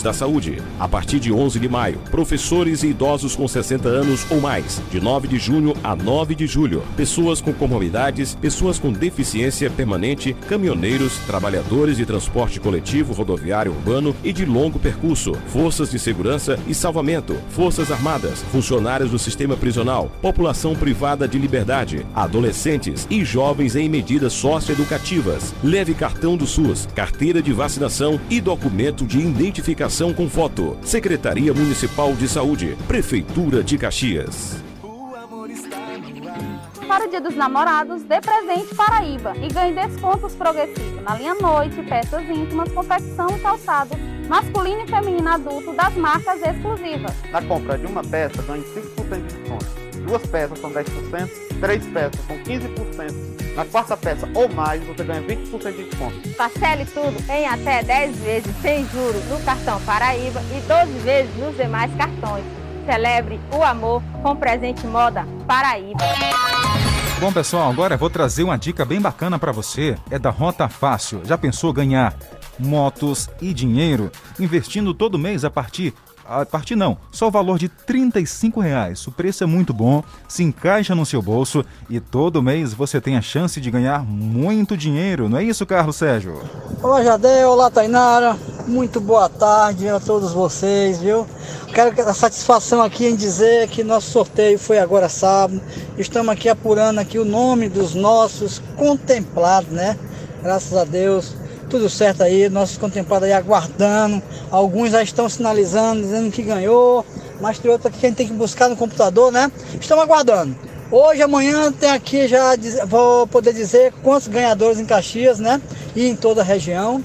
da saúde. A partir de 11 de maio, professores e idosos com 60 anos ou mais, de 9 de junho a 9 de julho, pessoas com comorbidades, pessoas com deficiência permanente, caminhoneiros, trabalhadores de transporte coletivo rodoviário urbano e de longo percurso, forças de segurança e salvamento, forças armadas, funcionários do sistema prisional, população privada de liberdade, adolescentes e jovens em medidas socioeducativas. Leve cartão do SUS, carteira de vacinação e documento de identificação com foto. Secretaria Municipal de Saúde, Prefeitura de Caxias. Para o Dia dos Namorados, dê presente Paraíba e ganhe descontos progressivos na linha Noite, peças íntimas, confecção e calçado masculino e feminino adulto das marcas exclusivas. Na compra de uma peça, ganhe 5% de desconto. Duas peças são 10%, três peças são 15%. Na quarta peça ou mais, você ganha 20% de desconto. Parcele tudo em até 10 vezes sem juros no cartão Paraíba e 12 vezes nos demais cartões. Celebre o amor com presente moda Paraíba. Bom, pessoal, agora eu vou trazer uma dica bem bacana para você. É da Rota Fácil. Já pensou ganhar motos e dinheiro investindo todo mês a partir a partir não, só o valor de R$ reais. O preço é muito bom, se encaixa no seu bolso e todo mês você tem a chance de ganhar muito dinheiro. Não é isso, Carlos Sérgio? Olá, Jadel. Olá, Tainara. Muito boa tarde a todos vocês, viu? Quero a satisfação aqui em dizer que nosso sorteio foi agora sábado. Estamos aqui apurando aqui o nome dos nossos contemplados, né? Graças a Deus tudo certo aí, nossos contemplados aí aguardando. Alguns já estão sinalizando, dizendo que ganhou, mas tem outro aqui que a gente tem que buscar no computador, né? Estamos aguardando. Hoje, amanhã, tem aqui já, vou poder dizer quantos ganhadores em Caxias, né? E em toda a região.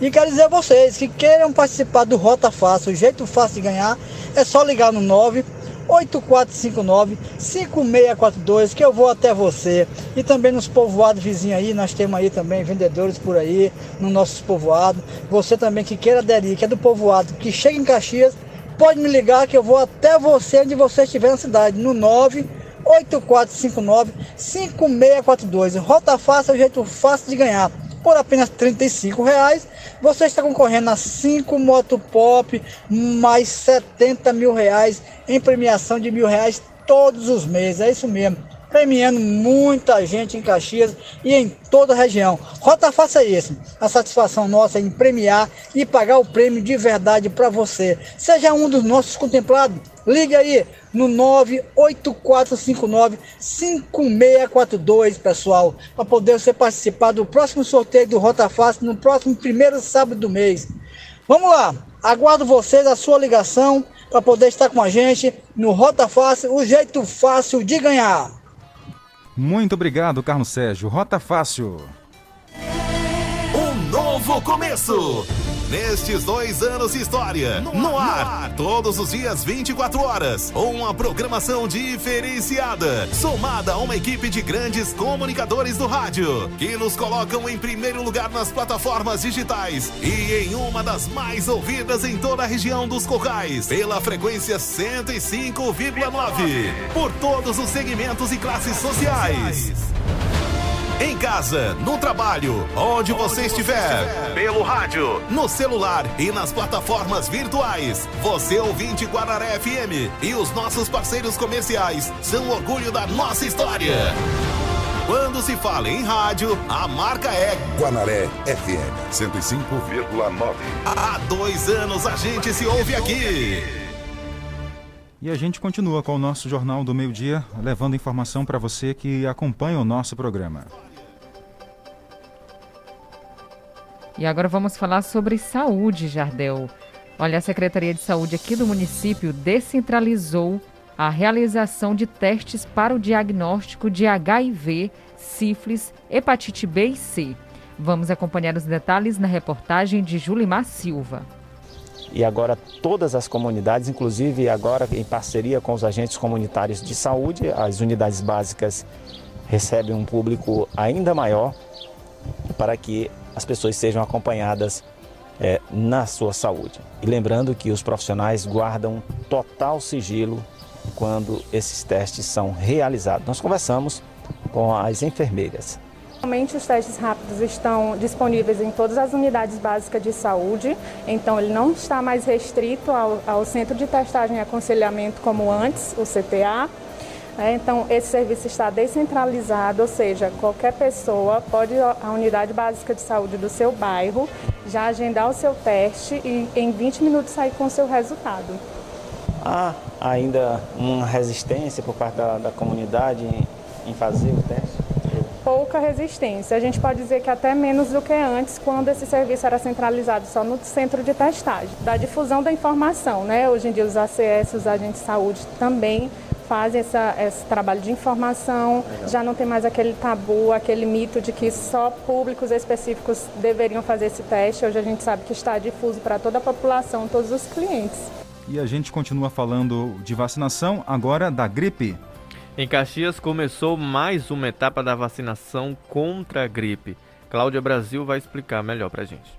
E quero dizer a vocês que queiram participar do Rota Fácil, o jeito fácil de ganhar, é só ligar no 9 8459-5642, que eu vou até você. E também nos povoados vizinhos aí, nós temos aí também vendedores por aí, no nossos povoados. Você também que queira aderir, que é do povoado, que chega em Caxias, pode me ligar que eu vou até você, onde você estiver na cidade, no 9 8459-5642. Rota fácil é o jeito fácil de ganhar. Por apenas 35 reais, você está concorrendo a 5 moto pop mais 70 mil reais em premiação de mil reais todos os meses. É isso mesmo premiando muita gente em Caxias e em toda a região. Rota faça isso. A satisfação nossa é em premiar e pagar o prêmio de verdade para você. Seja um dos nossos contemplados. Ligue aí no 98459-5642, pessoal, para poder você participar do próximo sorteio do Rota Fácil no próximo primeiro sábado do mês. Vamos lá, aguardo vocês a sua ligação para poder estar com a gente no Rota Fácil, o jeito fácil de ganhar. Muito obrigado, Carlos Sérgio. Rota Fácil. Um novo começo. Nestes dois anos de história, no, no, ar, todos os dias 24 horas, uma programação diferenciada, somada a uma equipe de grandes comunicadores do rádio, que nos colocam em primeiro lugar nas plataformas digitais e em uma das mais ouvidas em toda a região dos Cocais, pela frequência 105,9, por todos os segmentos e classes sociais. Em casa, no trabalho, onde, onde você, estiver, você estiver, pelo rádio, no celular e nas plataformas virtuais. Você ouvinte Guararé FM e os nossos parceiros comerciais são orgulho da nossa história. Quando se fala em rádio, a marca é Guanaré FM 105,9. Há dois anos a gente se ouve aqui. E a gente continua com o nosso Jornal do Meio Dia, levando informação para você que acompanha o nosso programa. E agora vamos falar sobre saúde, Jardel. Olha, a Secretaria de Saúde aqui do município descentralizou a realização de testes para o diagnóstico de HIV, sífilis, hepatite B e C. Vamos acompanhar os detalhes na reportagem de Julimar Silva. E agora todas as comunidades, inclusive agora em parceria com os agentes comunitários de saúde, as unidades básicas recebem um público ainda maior para que as pessoas sejam acompanhadas é, na sua saúde. E lembrando que os profissionais guardam total sigilo quando esses testes são realizados. Nós conversamos com as enfermeiras. Atualmente os testes rápidos estão disponíveis em todas as unidades básicas de saúde, então ele não está mais restrito ao, ao Centro de Testagem e Aconselhamento como antes, o CTA, é, então, esse serviço está descentralizado, ou seja, qualquer pessoa pode ir à unidade básica de saúde do seu bairro, já agendar o seu teste e em 20 minutos sair com o seu resultado. Há ainda uma resistência por parte da, da comunidade em, em fazer o teste? pouca resistência. A gente pode dizer que até menos do que antes, quando esse serviço era centralizado só no centro de testagem. Da difusão da informação, né? Hoje em dia os ACS, os agentes de saúde também fazem essa, esse trabalho de informação, Legal. já não tem mais aquele tabu, aquele mito de que só públicos específicos deveriam fazer esse teste. Hoje a gente sabe que está difuso para toda a população, todos os clientes. E a gente continua falando de vacinação, agora da gripe. Em Caxias começou mais uma etapa da vacinação contra a gripe. Cláudia Brasil vai explicar melhor para a gente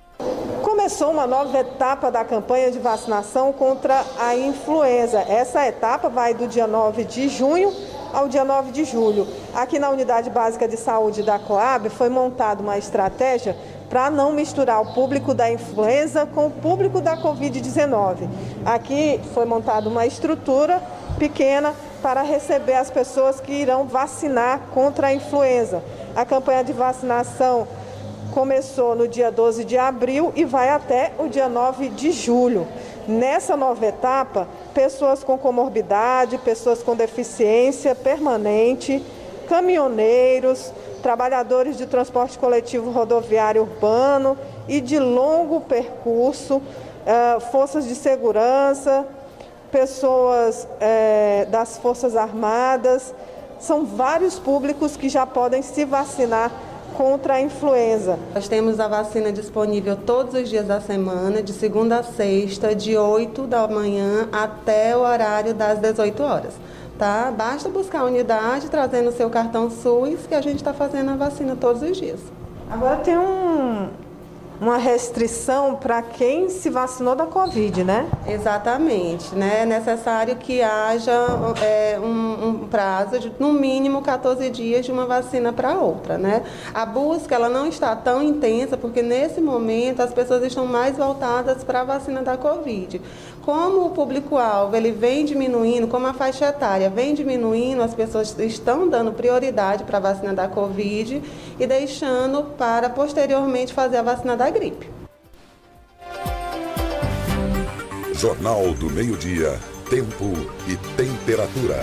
começou uma nova etapa da campanha de vacinação contra a influenza. Essa etapa vai do dia 9 de junho ao dia 9 de julho. Aqui na Unidade Básica de Saúde da Coab foi montada uma estratégia para não misturar o público da influenza com o público da Covid-19. Aqui foi montada uma estrutura pequena para receber as pessoas que irão vacinar contra a influenza. A campanha de vacinação começou no dia 12 de abril e vai até o dia 9 de julho. Nessa nova etapa, pessoas com comorbidade, pessoas com deficiência permanente, caminhoneiros, trabalhadores de transporte coletivo rodoviário urbano e de longo percurso, eh, forças de segurança, pessoas eh, das Forças Armadas. São vários públicos que já podem se vacinar contra a influenza. Nós temos a vacina disponível todos os dias da semana, de segunda a sexta, de 8 da manhã até o horário das 18 horas. Tá? Basta buscar a unidade, trazendo o seu cartão SUS, que a gente está fazendo a vacina todos os dias. Agora tem um, uma restrição para quem se vacinou da Covid, né? Exatamente, né? É necessário que haja é, um, um, prazo de no mínimo 14 dias de uma vacina para outra, né? A busca ela não está tão intensa porque nesse momento as pessoas estão mais voltadas para a vacina da Covid. Como o público-alvo ele vem diminuindo, como a faixa etária vem diminuindo, as pessoas estão dando prioridade para a vacina da Covid e deixando para posteriormente fazer a vacina da gripe. Jornal do Meio-Dia, Tempo e Temperatura.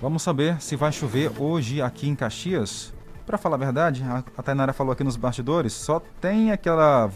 Vamos saber se vai chover hoje aqui em Caxias. Para falar a verdade, a Tainara falou aqui nos bastidores, só tem aquela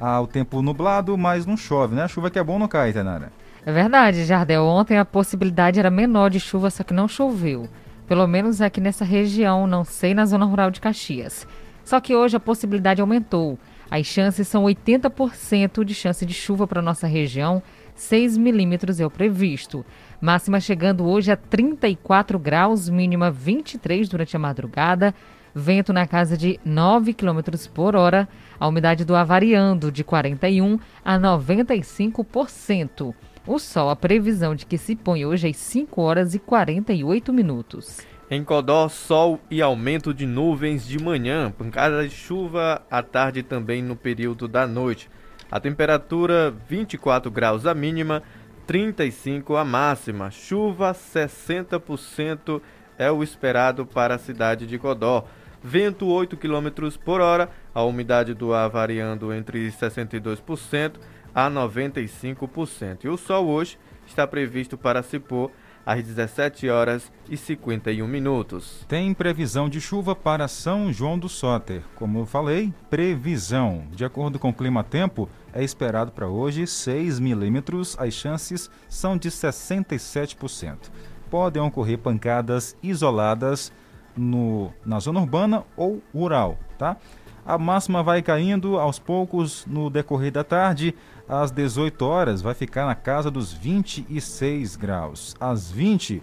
ah, o tempo nublado, mas não chove, né? A chuva que é bom não cai, Tainara. É verdade, Jardel. Ontem a possibilidade era menor de chuva, só que não choveu. Pelo menos aqui nessa região, não sei na zona rural de Caxias. Só que hoje a possibilidade aumentou. As chances são 80% de chance de chuva para nossa região, 6 milímetros é o previsto. Máxima chegando hoje a 34 graus, mínima 23 durante a madrugada, vento na casa de 9 km por hora, a umidade do ar variando de 41% a 95%. O sol, a previsão de que se põe hoje às 5 horas e 48 minutos. Em Codó, sol e aumento de nuvens de manhã, pancada de chuva à tarde também no período da noite. A temperatura 24 graus a mínima, 35 a máxima. Chuva 60% é o esperado para a cidade de Codó. Vento 8 km por hora, a umidade do ar variando entre 62% a 95%. E o sol hoje está previsto para se pôr às 17 horas e 51 minutos. Tem previsão de chuva para São João do Soter. Como eu falei, previsão. De acordo com o Clima Tempo, é esperado para hoje 6 milímetros. As chances são de 67%. Podem ocorrer pancadas isoladas no, na zona urbana ou rural, tá? A máxima vai caindo aos poucos no decorrer da tarde às 18 horas vai ficar na casa dos 26 graus. Às 20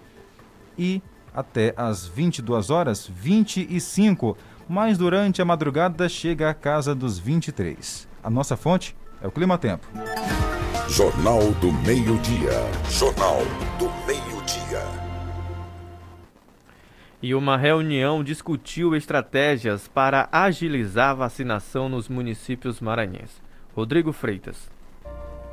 e até às 22 horas, 25. Mas durante a madrugada chega à casa dos 23. A nossa fonte é o Clima Tempo. Jornal do Meio-Dia. Jornal do E uma reunião discutiu estratégias para agilizar a vacinação nos municípios maranhenses. Rodrigo Freitas.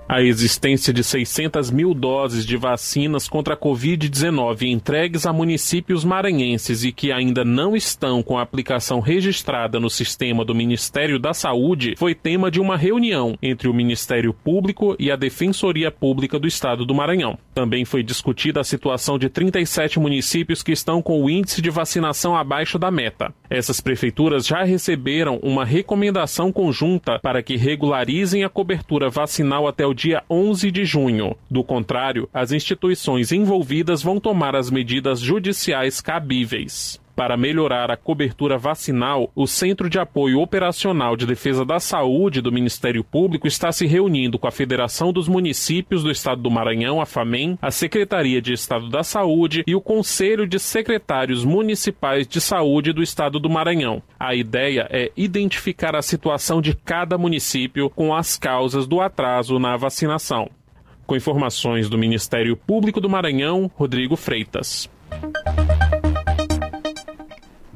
A existência de 600 mil doses de vacinas contra a Covid-19 entregues a municípios maranhenses e que ainda não estão com a aplicação registrada no sistema do Ministério da Saúde foi tema de uma reunião entre o Ministério Público e a Defensoria Pública do Estado do Maranhão. Também foi discutida a situação de 37 municípios que estão com o índice de vacinação abaixo da meta. Essas prefeituras já receberam uma recomendação conjunta para que regularizem a cobertura vacinal até o dia 11 de junho. Do contrário, as instituições envolvidas vão tomar as medidas judiciais cabíveis. Para melhorar a cobertura vacinal, o Centro de Apoio Operacional de Defesa da Saúde do Ministério Público está se reunindo com a Federação dos Municípios do Estado do Maranhão, a FAMEM, a Secretaria de Estado da Saúde e o Conselho de Secretários Municipais de Saúde do Estado do Maranhão. A ideia é identificar a situação de cada município com as causas do atraso na vacinação. Com informações do Ministério Público do Maranhão, Rodrigo Freitas.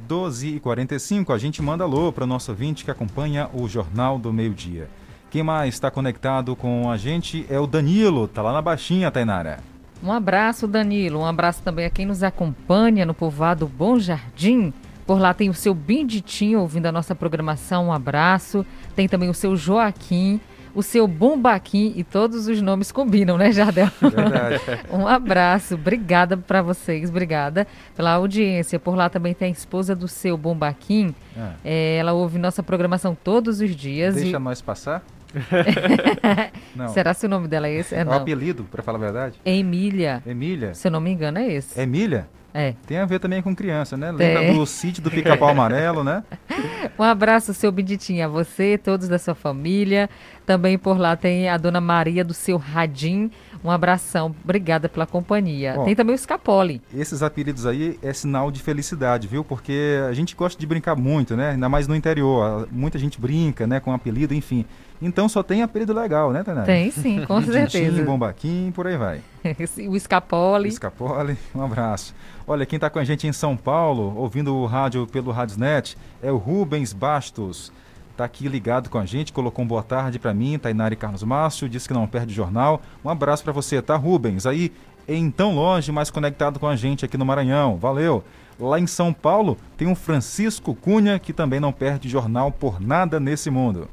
12 e 45 a gente manda alô para o nosso ouvinte que acompanha o Jornal do Meio Dia. Quem mais está conectado com a gente é o Danilo, tá lá na Baixinha, Tainara. Um abraço, Danilo. Um abraço também a quem nos acompanha no povoado Bom Jardim. Por lá tem o seu Benditinho ouvindo a nossa programação. Um abraço. Tem também o seu Joaquim o seu Bombaquim e todos os nomes combinam, né, Jardel? Verdade. um abraço, obrigada para vocês, obrigada pela audiência. Por lá também tem a esposa do seu Bombaquim. Ah. É, ela ouve nossa programação todos os dias. Deixa e... nós passar? Será se o nome dela é esse? É, o apelido, para falar a verdade? Emília. Emília. Se eu não me engano, é esse. Emília? É. Tem a ver também com criança, né? Lembra do sítio do pica-pau amarelo, né? Um abraço, seu Benditinho, a você, todos da sua família, Também por lá tem a dona Maria do seu Radim. Um abração, obrigada pela companhia. Bom, tem também o Scapoli. Esses apelidos aí é sinal de felicidade, viu? Porque a gente gosta de brincar muito, né? Ainda mais no interior. Muita gente brinca, né? Com apelido, enfim. Então só tem apelido legal, né, Tanara? Tem sim, com certeza. Bombaquim, por aí vai. o Scapoli. Scapoli, um abraço. Olha, quem está com a gente em São Paulo, ouvindo o rádio pelo Radiosnet, é o Rubens Bastos. Está aqui ligado com a gente, colocou um boa tarde para mim, Tainari Carlos Márcio, disse que não perde jornal. Um abraço para você, tá, Rubens? Aí, em tão longe, mas conectado com a gente aqui no Maranhão. Valeu! Lá em São Paulo, tem um Francisco Cunha, que também não perde jornal por nada nesse mundo.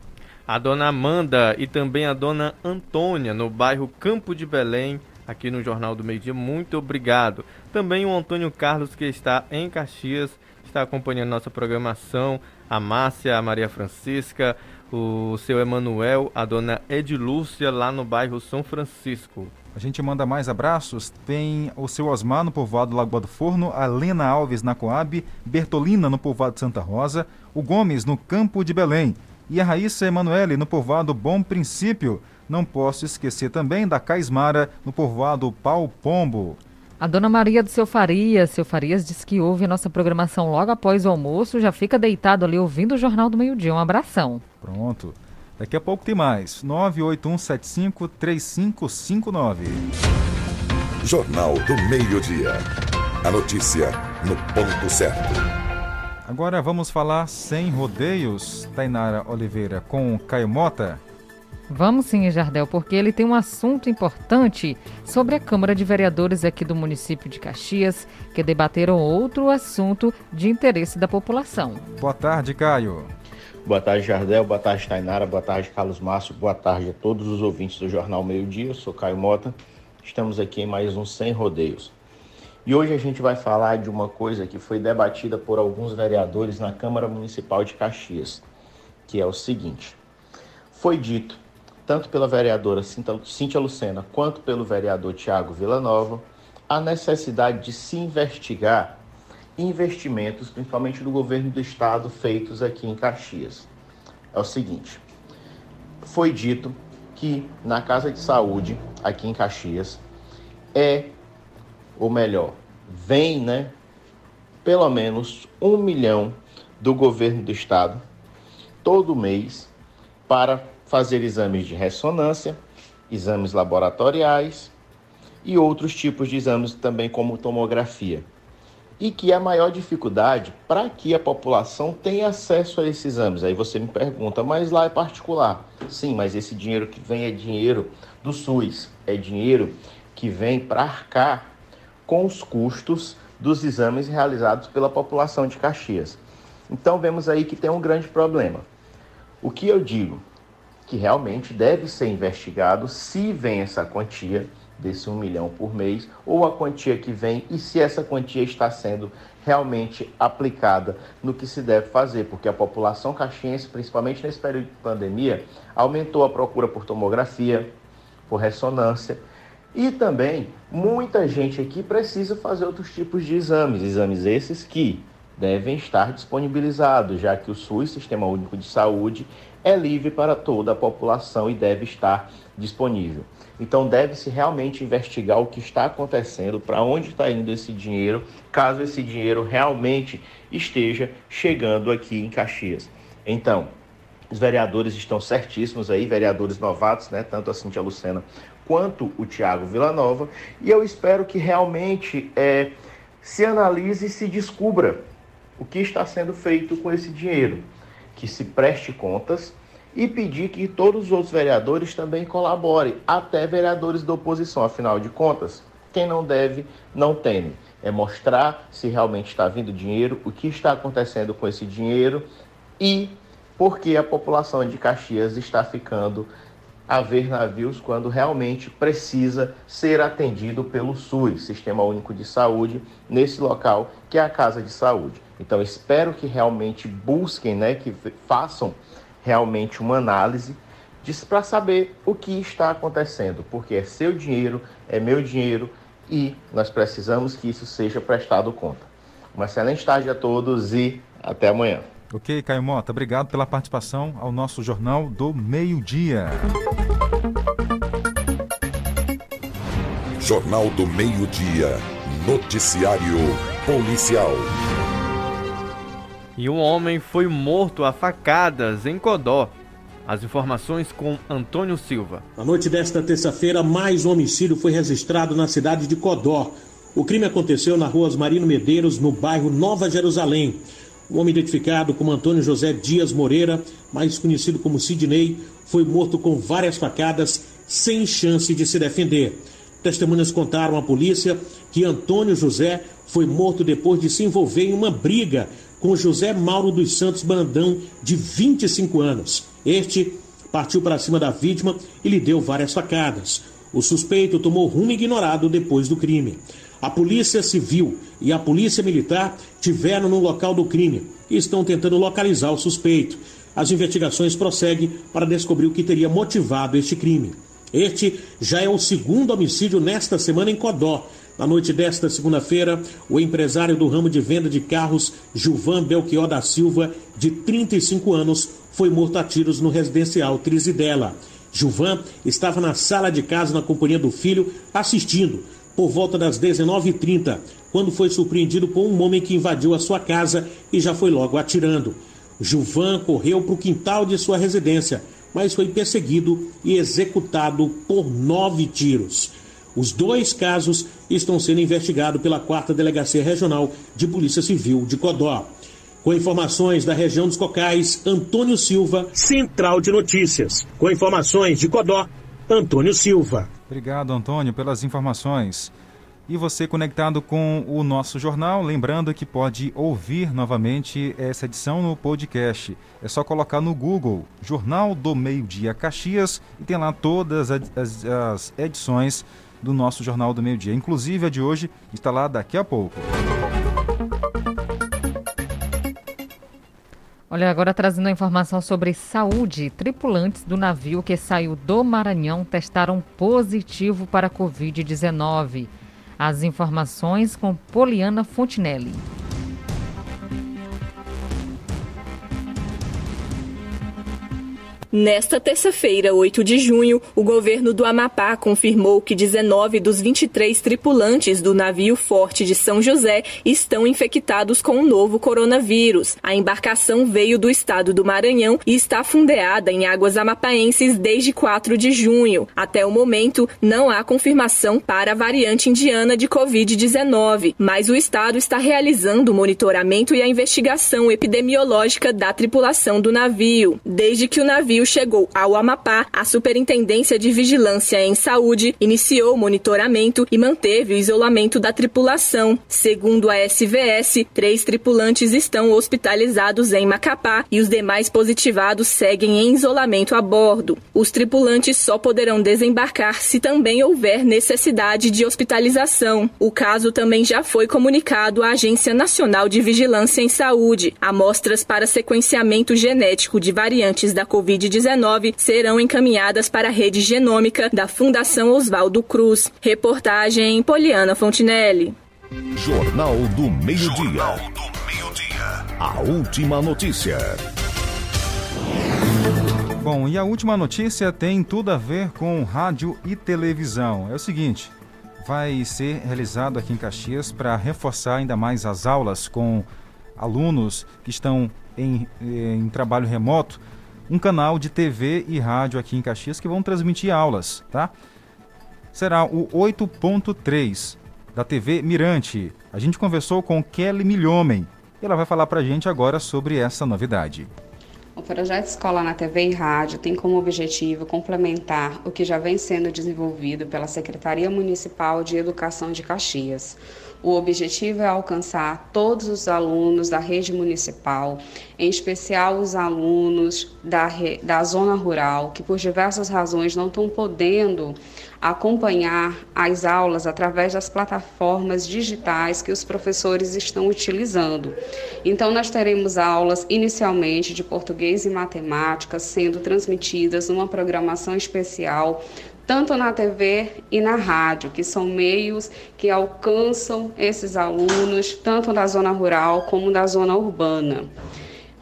A dona Amanda e também a dona Antônia, no bairro Campo de Belém, aqui no Jornal do Meio Dia. Muito obrigado. Também o Antônio Carlos, que está em Caxias, está acompanhando nossa programação a Márcia, a Maria Francisca, o seu Emanuel, a dona Edilúcia, lá no bairro São Francisco. A gente manda mais abraços. Tem o seu Osmar no povoado Lagoa do Forno, a Lena Alves na Coab, Bertolina no povoado Santa Rosa, o Gomes no Campo de Belém e a Raíssa Emanuele no povoado Bom Princípio. Não posso esquecer também da Caismara no povoado Pau Pombo. A dona Maria do seu Farias, seu Farias diz que ouve a nossa programação logo após o almoço, já fica deitado ali ouvindo o Jornal do Meio Dia. Um abração. Pronto. Daqui a pouco tem mais. 981753559. Jornal do Meio Dia. A notícia no ponto certo. Agora vamos falar sem rodeios, Tainara Oliveira, com Caio Mota. Vamos sim, Jardel, porque ele tem um assunto importante sobre a Câmara de Vereadores aqui do município de Caxias, que debateram outro assunto de interesse da população. Boa tarde, Caio. Boa tarde, Jardel. Boa tarde, Tainara. Boa tarde, Carlos Márcio. Boa tarde a todos os ouvintes do Jornal Meio Dia. Eu sou Caio Mota. Estamos aqui em mais um Sem Rodeios. E hoje a gente vai falar de uma coisa que foi debatida por alguns vereadores na Câmara Municipal de Caxias, que é o seguinte: foi dito tanto pela vereadora Cíntia Lucena quanto pelo vereador Tiago Villanova, a necessidade de se investigar investimentos, principalmente do governo do estado, feitos aqui em Caxias. É o seguinte: foi dito que na Casa de Saúde, aqui em Caxias, é, ou melhor, vem, né, pelo menos um milhão do governo do estado todo mês para fazer exames de ressonância, exames laboratoriais e outros tipos de exames também como tomografia. E que a maior dificuldade para que a população tenha acesso a esses exames. Aí você me pergunta, mas lá é particular. Sim, mas esse dinheiro que vem é dinheiro do SUS, é dinheiro que vem para arcar com os custos dos exames realizados pela população de Caxias. Então vemos aí que tem um grande problema. O que eu digo? Que realmente deve ser investigado se vem essa quantia desse um milhão por mês ou a quantia que vem e se essa quantia está sendo realmente aplicada no que se deve fazer, porque a população caxiense, principalmente nesse período de pandemia, aumentou a procura por tomografia, por ressonância. E também muita gente aqui precisa fazer outros tipos de exames, exames esses que devem estar disponibilizados, já que o SUS, Sistema Único de Saúde, é livre para toda a população e deve estar disponível. Então, deve-se realmente investigar o que está acontecendo, para onde está indo esse dinheiro, caso esse dinheiro realmente esteja chegando aqui em Caxias. Então, os vereadores estão certíssimos aí, vereadores novatos, né? Tanto a Cintia Lucena quanto o Tiago Villanova, e eu espero que realmente é, se analise e se descubra o que está sendo feito com esse dinheiro que se preste contas e pedir que todos os outros vereadores também colaborem, até vereadores da oposição. Afinal de contas, quem não deve, não teme. É mostrar se realmente está vindo dinheiro, o que está acontecendo com esse dinheiro e por que a população de Caxias está ficando a ver navios quando realmente precisa ser atendido pelo SUS, Sistema Único de Saúde, nesse local que é a Casa de Saúde. Então espero que realmente busquem, né, que façam realmente uma análise para saber o que está acontecendo, porque é seu dinheiro, é meu dinheiro e nós precisamos que isso seja prestado conta. Uma excelente tarde a todos e até amanhã. Ok, Caio Mota, obrigado pela participação ao nosso Jornal do Meio-Dia. Jornal do Meio-Dia. Noticiário Policial. E um homem foi morto a facadas em Codó. As informações com Antônio Silva. Na noite desta terça-feira, mais um homicídio foi registrado na cidade de Codó. O crime aconteceu na rua Marino Medeiros, no bairro Nova Jerusalém. O homem identificado como Antônio José Dias Moreira, mais conhecido como Sidney, foi morto com várias facadas, sem chance de se defender. Testemunhas contaram à polícia que Antônio José foi morto depois de se envolver em uma briga com José Mauro dos Santos Brandão, de 25 anos. Este partiu para cima da vítima e lhe deu várias facadas. O suspeito tomou rumo ignorado depois do crime. A Polícia Civil e a Polícia Militar tiveram no local do crime e estão tentando localizar o suspeito. As investigações prosseguem para descobrir o que teria motivado este crime. Este já é o segundo homicídio nesta semana em Codó. Na noite desta segunda-feira, o empresário do ramo de venda de carros, Gilvan Belchior da Silva, de 35 anos, foi morto a tiros no residencial Trizidela. Gilvan estava na sala de casa na companhia do filho, assistindo, por volta das 19h30, quando foi surpreendido por um homem que invadiu a sua casa e já foi logo atirando. Gilvan correu para o quintal de sua residência, mas foi perseguido e executado por nove tiros. Os dois casos estão sendo investigados pela 4 Delegacia Regional de Polícia Civil de Codó. Com informações da região dos Cocais, Antônio Silva, Central de Notícias. Com informações de Codó, Antônio Silva. Obrigado, Antônio, pelas informações. E você conectado com o nosso jornal, lembrando que pode ouvir novamente essa edição no podcast. É só colocar no Google Jornal do Meio Dia Caxias e tem lá todas as, as edições do nosso Jornal do Meio Dia. Inclusive a de hoje está lá daqui a pouco. Olha, agora trazendo a informação sobre saúde. Tripulantes do navio que saiu do Maranhão testaram positivo para a Covid-19. As informações com Poliana Fontinelli. Nesta terça-feira, 8 de junho, o governo do Amapá confirmou que 19 dos 23 tripulantes do navio Forte de São José estão infectados com o novo coronavírus. A embarcação veio do estado do Maranhão e está fundeada em águas amapaenses desde 4 de junho. Até o momento, não há confirmação para a variante indiana de Covid-19, mas o estado está realizando o monitoramento e a investigação epidemiológica da tripulação do navio. Desde que o navio chegou ao Amapá, a Superintendência de Vigilância em Saúde iniciou o monitoramento e manteve o isolamento da tripulação. Segundo a SVS, três tripulantes estão hospitalizados em Macapá e os demais positivados seguem em isolamento a bordo. Os tripulantes só poderão desembarcar se também houver necessidade de hospitalização. O caso também já foi comunicado à Agência Nacional de Vigilância em Saúde. Amostras para sequenciamento genético de variantes da Covid-19 serão encaminhadas para a rede genômica da Fundação Oswaldo Cruz. Reportagem Poliana Fontinelli. Jornal do Meio-Dia. A última notícia. Bom, e a última notícia tem tudo a ver com rádio e televisão. É o seguinte: vai ser realizado aqui em Caxias para reforçar ainda mais as aulas com alunos que estão em, em trabalho remoto um canal de TV e rádio aqui em Caxias que vão transmitir aulas, tá? Será o 8.3 da TV Mirante. A gente conversou com Kelly Milhomem e ela vai falar para a gente agora sobre essa novidade. O projeto Escola na TV e Rádio tem como objetivo complementar o que já vem sendo desenvolvido pela Secretaria Municipal de Educação de Caxias. O objetivo é alcançar todos os alunos da rede municipal, em especial os alunos da, da zona rural, que por diversas razões não estão podendo acompanhar as aulas através das plataformas digitais que os professores estão utilizando. Então, nós teremos aulas inicialmente de português e matemática sendo transmitidas numa programação especial tanto na TV e na rádio, que são meios que alcançam esses alunos, tanto da zona rural como da zona urbana.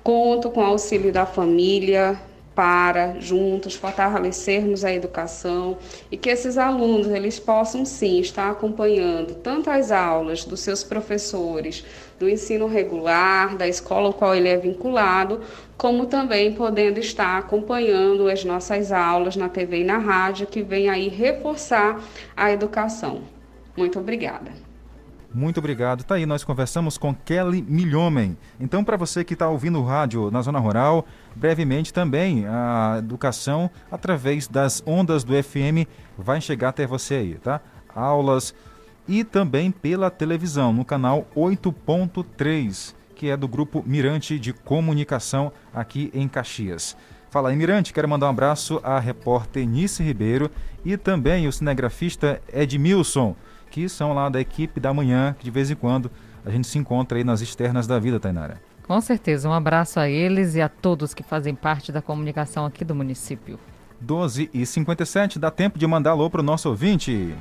Conto com o auxílio da família, para juntos fortalecermos a educação e que esses alunos eles possam sim estar acompanhando tanto as aulas dos seus professores do ensino regular da escola ao qual ele é vinculado, como também podendo estar acompanhando as nossas aulas na TV e na rádio que vem aí reforçar a educação. Muito obrigada. Muito obrigado. Tá aí, nós conversamos com Kelly Milhomem. Então, para você que está ouvindo o rádio na zona rural, brevemente também a educação através das ondas do FM vai chegar até você aí, tá? Aulas e também pela televisão no canal 8.3, que é do grupo Mirante de Comunicação aqui em Caxias. Fala aí, Mirante, quero mandar um abraço à repórter Nice Ribeiro e também o cinegrafista Edmilson que são lá da equipe da manhã, que de vez em quando a gente se encontra aí nas externas da vida, Tainara. Com certeza, um abraço a eles e a todos que fazem parte da comunicação aqui do município. 12 e 57 dá tempo de mandar alô para o nosso ouvinte.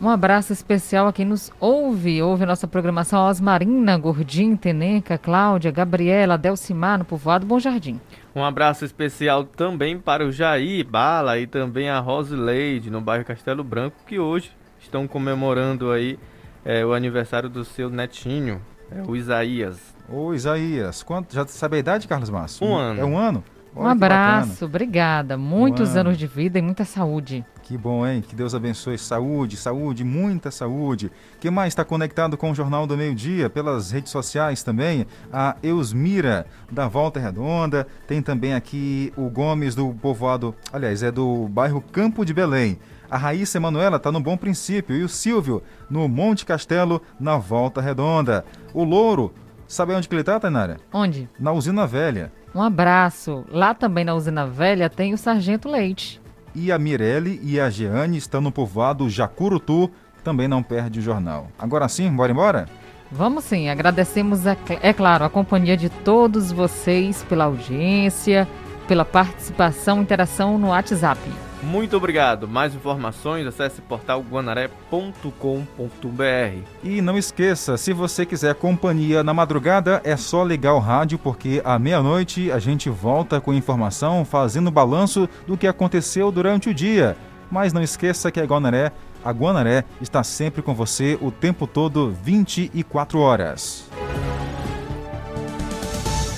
Um abraço especial a quem nos ouve, ouve a nossa programação Osmarina, Gordim, Teneca, Cláudia, Gabriela, Delcimar, no povoado Bom Jardim. Um abraço especial também para o Jair Bala e também a Rosileide, no bairro Castelo Branco, que hoje estão comemorando aí é, o aniversário do seu netinho, é, o Isaías. Ô Isaías, quanto, já sabe a idade, Carlos Márcio? Um ano. É um ano? Olha um abraço, obrigada. Muitos anos de vida e muita saúde. Que bom, hein? Que Deus abençoe. Saúde, saúde, muita saúde. Quem mais está conectado com o Jornal do Meio Dia pelas redes sociais também? A Eusmira, da Volta Redonda. Tem também aqui o Gomes, do povoado, aliás, é do bairro Campo de Belém. A Raíssa Emanuela está no Bom Princípio e o Silvio no Monte Castelo, na Volta Redonda. O Louro, sabe onde que ele está, Tainara? Onde? Na Usina Velha. Um abraço. Lá também na Usina Velha tem o Sargento Leite. E a Mirelle e a Jeane estão no povoado Jacurutu, também não perde o jornal. Agora sim, bora embora? Vamos sim, agradecemos, a, é claro, a companhia de todos vocês pela audiência, pela participação e interação no WhatsApp. Muito obrigado. Mais informações, acesse portal E não esqueça, se você quiser companhia na madrugada, é só ligar o rádio, porque à meia-noite a gente volta com informação, fazendo balanço do que aconteceu durante o dia. Mas não esqueça que a Guanaré, a Guanaré está sempre com você o tempo todo, 24 horas.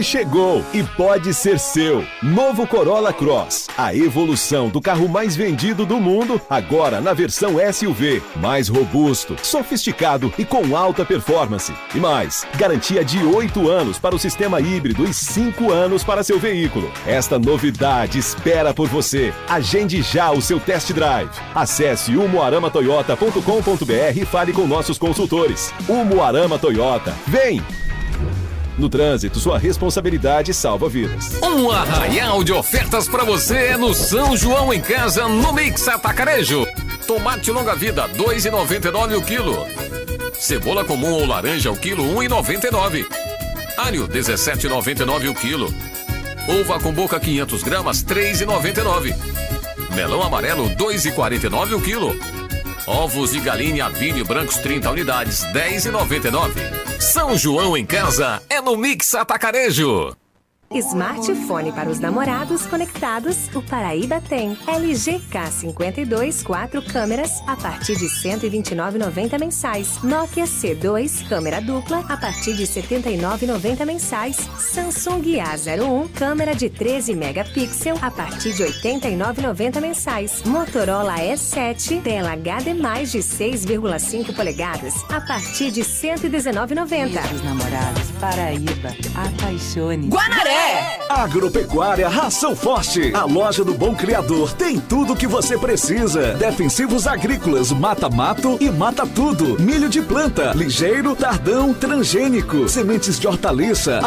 Ele chegou e pode ser seu. Novo Corolla Cross. A evolução do carro mais vendido do mundo, agora na versão SUV. Mais robusto, sofisticado e com alta performance. E mais, garantia de 8 anos para o sistema híbrido e 5 anos para seu veículo. Esta novidade espera por você. Agende já o seu test drive. Acesse umuaramatoyota.com.br e fale com nossos consultores. Umuarama Toyota. Vem! No trânsito, sua responsabilidade salva vidas. Um arraial de ofertas para você no São João em Casa, no Mix Atacarejo. Tomate longa-vida, 2,99 o quilo. Cebola comum ou laranja, o quilo, 1,99. Alho, 17,99 o quilo. Uva com boca, 500 gramas, 3,99. Melão amarelo, 2,49 o quilo. Ovos de galinha Vini brancos 30 unidades, 10,99. São João em casa é no Mix Atacarejo. Smartphone para os namorados conectados, o Paraíba tem. LG K52 quatro câmeras a partir de 129,90 mensais. Nokia C2 câmera dupla a partir de 79,90 mensais. Samsung A01 câmera de 13 megapixel a partir de 89,90 mensais. Motorola S7 tela HD mais de 6,5 polegadas a partir de 119,90. Os namorados Paraíba, apaixone. Guanaré Agropecuária Ração Forte. A loja do Bom Criador tem tudo o que você precisa. Defensivos agrícolas, mata-mato e mata tudo. Milho de planta, ligeiro, tardão, transgênico. Sementes de hortaliça,